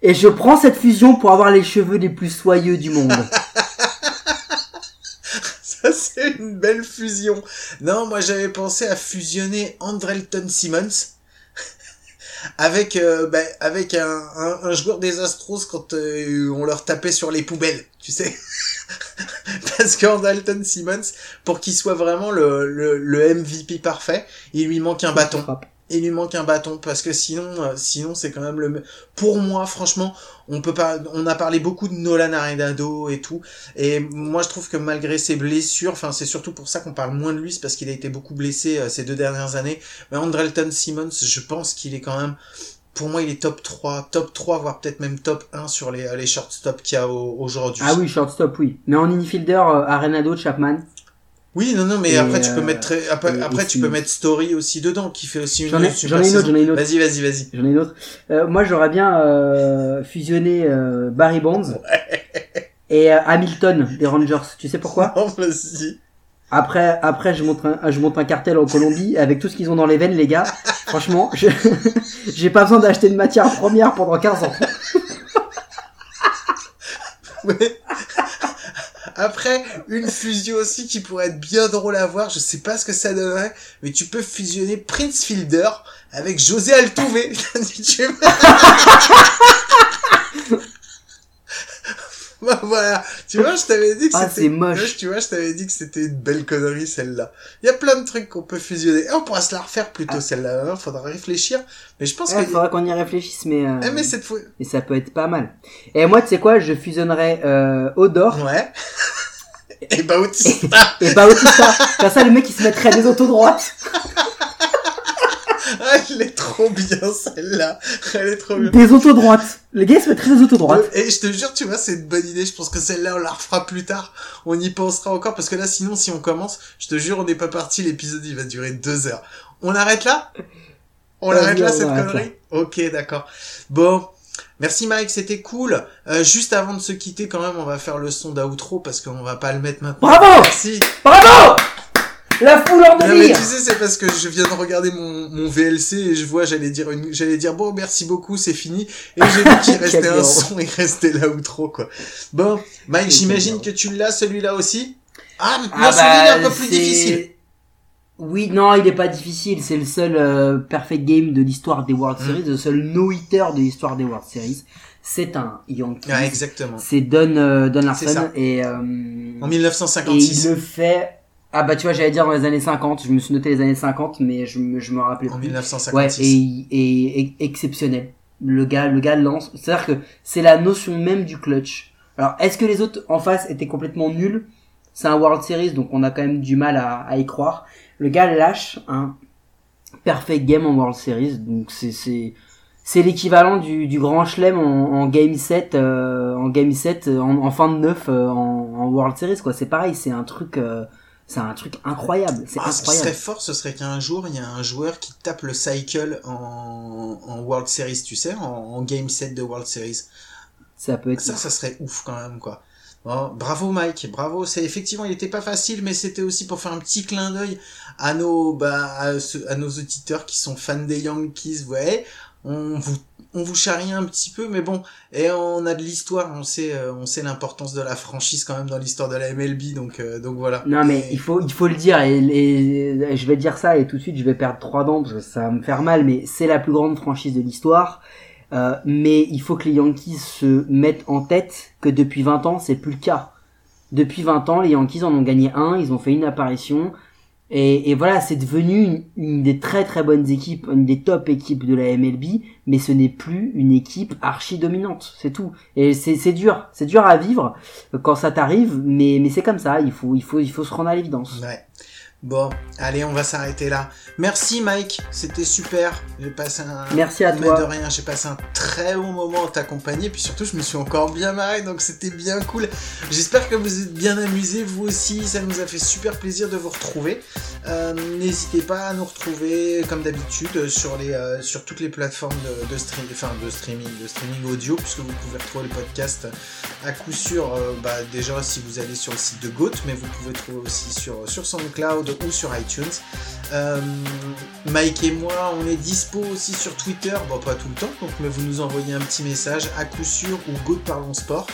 Et je prends cette fusion pour avoir les cheveux les plus soyeux du monde. Ça, c'est une belle fusion. Non, moi, j'avais pensé à fusionner Andrelton Simmons avec, euh, bah, avec un, un, un joueur des Astros quand euh, on leur tapait sur les poubelles, tu sais. [LAUGHS] Parce qu'Andrelton Simmons, pour qu'il soit vraiment le, le, le MVP parfait, il lui manque un bâton. Frappe. Il lui manque un bâton parce que sinon euh, sinon c'est quand même le pour moi franchement on peut pas on a parlé beaucoup de Nolan Arenado et tout et moi je trouve que malgré ses blessures enfin c'est surtout pour ça qu'on parle moins de lui c'est parce qu'il a été beaucoup blessé euh, ces deux dernières années mais Andrelton Simmons je pense qu'il est quand même pour moi il est top 3 top 3 voire peut-être même top 1 sur les les shortstop qu'il y a au- aujourd'hui Ah oui, shortstop, oui. Mais en infielder, euh, Arenado, Chapman. Oui non non mais Et, après tu peux euh, mettre très- après, tu peux mettre Story aussi dedans qui fait aussi une J'en ai- j'en ai une autre, j'en ai une autre. vas-y vas-y vas-y J'en ai une autre. Euh, moi, j'aurais bien euh, fusionné euh, Barry Bonds [LAUGHS] et euh, Hamilton des Rangers. Tu sais pourquoi? [LAUGHS] Vas-y. Après, après, je monte un, je monte un cartel en Colombie avec tout ce qu'ils ont dans les veines, les gars. Franchement, je- [LAUGHS] j'ai pas besoin d'acheter de matière première pendant 15 ans. Ouais. Après, une fusion aussi qui pourrait être bien drôle à voir, je sais pas ce que ça donnerait, mais tu peux fusionner Prince Fielder avec José Altuve. [LAUGHS] [LAUGHS] Bah, voilà, tu vois, je t'avais dit que Ah, c'était moche. Ouais, Tu vois, je t'avais dit que c'était une belle connerie celle-là. Il y a plein de trucs qu'on peut fusionner. Et on pourra se la refaire plutôt celle-là. hein, Faudra réfléchir. Mais je pense Il que. faudra qu'on y réfléchisse, mais, euh, Eh, mais cette fois. mais ça peut être pas mal. Et moi, tu sais quoi, je fusionnerais euh, Odor Ouais. [LAUGHS] Et Bautista. et Bautista. Comme ça, le mec, il se mettrait des autos [LAUGHS] [LAUGHS] Elle est trop bien celle-là. Elle est trop bien. Des autodroites. Le gars il se très des autodroites. Et je te jure, tu vois, c'est une bonne idée. Je pense que celle-là, on la refera plus tard. On y pensera encore parce que là, sinon, si on commence, je te jure, on n'est pas parti. L'épisode, il va durer deux heures. On arrête là? On l'arrête là, cette connerie? Ok, d'accord. Bon. Merci Mike, c'était cool. Euh, juste avant de se quitter, quand même, on va faire le son d'outro parce qu'on va pas le mettre maintenant. Bravo Merci. Bravo La foule en Non mais délire tu sais c'est parce que je viens de regarder mon, mon VLC et je vois j'allais dire une j'allais dire bon merci beaucoup c'est fini et j'ai vu qu'il [LAUGHS] restait un son et restait là ou trop quoi. Bon Mike j'imagine que tu l'as celui-là aussi? Ah, Ah mais celui-là bah, un peu plus c'est- difficile. Oui, non, il est pas difficile. C'est le seul euh, perfect game de l'histoire des World Mm. Series, le seul no-hitter de l'histoire des World Series. C'est un Yankee. Ouais exactement. c'est Don, euh, Don C'est Larson ça. et, euh, En et il 1956. le fait. Ah bah tu vois, j'allais dire dans les années 50. Je me suis noté les années 50, mais je me, je me rappelais En plus. 1956. Ouais, et, et, et exceptionnel. Le gars, le gars lance. C'est-à-dire que c'est la notion même du clutch. Alors, est-ce que les autres en face étaient complètement nuls? C'est un World Series, donc on a quand même du mal à, à y croire. Le gars lâche un perfect game en World Series, donc c'est c'est c'est l'équivalent du, du grand chelem en, en game 7 euh, en game 7 euh, en, en fin de 9 euh, en, en World Series quoi. C'est pareil, c'est un truc euh, c'est un truc incroyable, c'est Ah, ce incroyable. serait fort, ce serait qu'un jour, il y a un joueur qui tape le cycle en, en World Series, tu sais, en, en Game 7 de World Series. Ça peut être Ça, ça serait ouf quand même, quoi. Bon, bravo Mike, bravo. C'est effectivement, il était pas facile, mais c'était aussi pour faire un petit clin d'œil à nos, bah, à, nos auditeurs qui sont fans des Yankees. Voyez, on vous, on vous charrie un petit peu, mais bon, et on a de l'histoire, on sait, euh, on sait l'importance de la franchise quand même dans l'histoire de la MLB, donc, euh, donc voilà. Non mais Et- il faut il faut le dire et, et- je vais dire ça et tout de suite je vais perdre trois dents parce que ça va me faire mal mais c'est la plus grande franchise de l'histoire Euh, mais il faut que les Yankees se mettent en tête que depuis 20 ans c'est plus le cas depuis 20 ans les Yankees en ont gagné un ils ont fait une apparition et, voilà c'est devenu une, des très très bonnes équipes une des top équipes de la MLB mais ce n'est plus une équipe archi dominante c'est tout et c'est dur c'est dur à vivre quand ça t'arrive, mais, c'est comme ça, il faut, il, faut, il faut se rendre à l'évidence. Bon, allez, on va s'arrêter là. Merci Mike, c'était super. J'ai passé un. Merci à toi. de rien, j'ai passé un très bon moment à t'accompagner, puis surtout je me suis encore bien marré, donc c'était bien cool. J'espère que vous êtes bien amusés, vous aussi, ça nous a fait super plaisir de vous retrouver. Euh, N'hésitez pas à nous retrouver comme d'habitude sur les euh, sur toutes les plateformes de, de stream, enfin de streaming, de streaming audio, puisque vous pouvez retrouver le podcast à coup sûr. euh, bah, déjà si vous allez sur le site de Goat, mais vous pouvez trouver aussi sur sur SoundCloud ou sur iTunes. Euh, Mike et moi, on est dispo aussi sur Twitter, bon pas tout le temps, donc mais vous nous envoyez un petit message à coup sûr ou Go de Parlons Sport.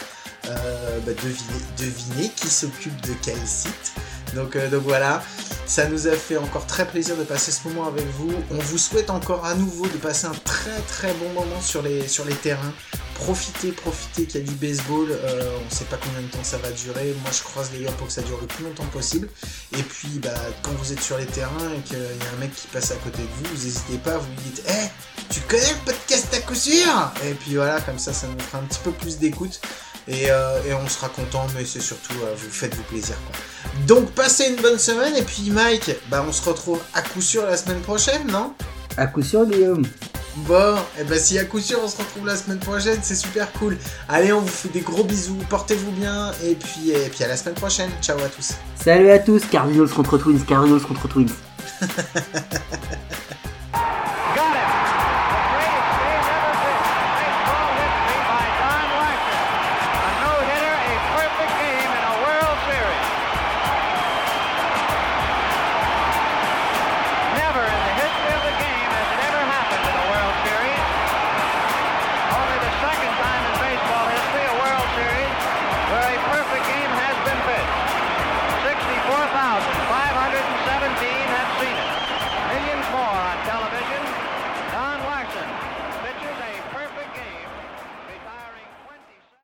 Euh, bah, devinez, devinez qui s'occupe de quel site. Donc, euh, donc voilà, ça nous a fait encore très plaisir de passer ce moment avec vous. On vous souhaite encore à nouveau de passer un très très bon moment sur les, terrains. Profitez, profitez qu'il y a du baseball. Euh, on sait pas combien de temps ça va durer. Moi, je croise les gars pour que ça dure le plus longtemps possible. Et puis, bah, quand vous êtes sur les terrains et qu'il y a un mec qui passe à côté de vous, vous n'hésitez pas, vous lui dites Eh, tu connais le podcast à coup sûr? Et puis voilà, comme ça, ça nous fera un petit peu plus d'écoute. Et, euh, et on sera content, mais c'est surtout, euh, vous faites-vous plaisir. Quoi. Donc, passez une bonne semaine. Et puis, Mike, bah, on se retrouve à coup sûr la semaine prochaine, non? À coup sûr, Guillaume. Bon, et ben si à coup sûr on se retrouve la semaine prochaine, c'est super cool. Allez, on vous fait des gros bisous, portez-vous bien, et puis, et puis à la semaine prochaine. Ciao à tous. Salut à tous, Cardinals contre Twins, Cardinals contre Twins. [LAUGHS]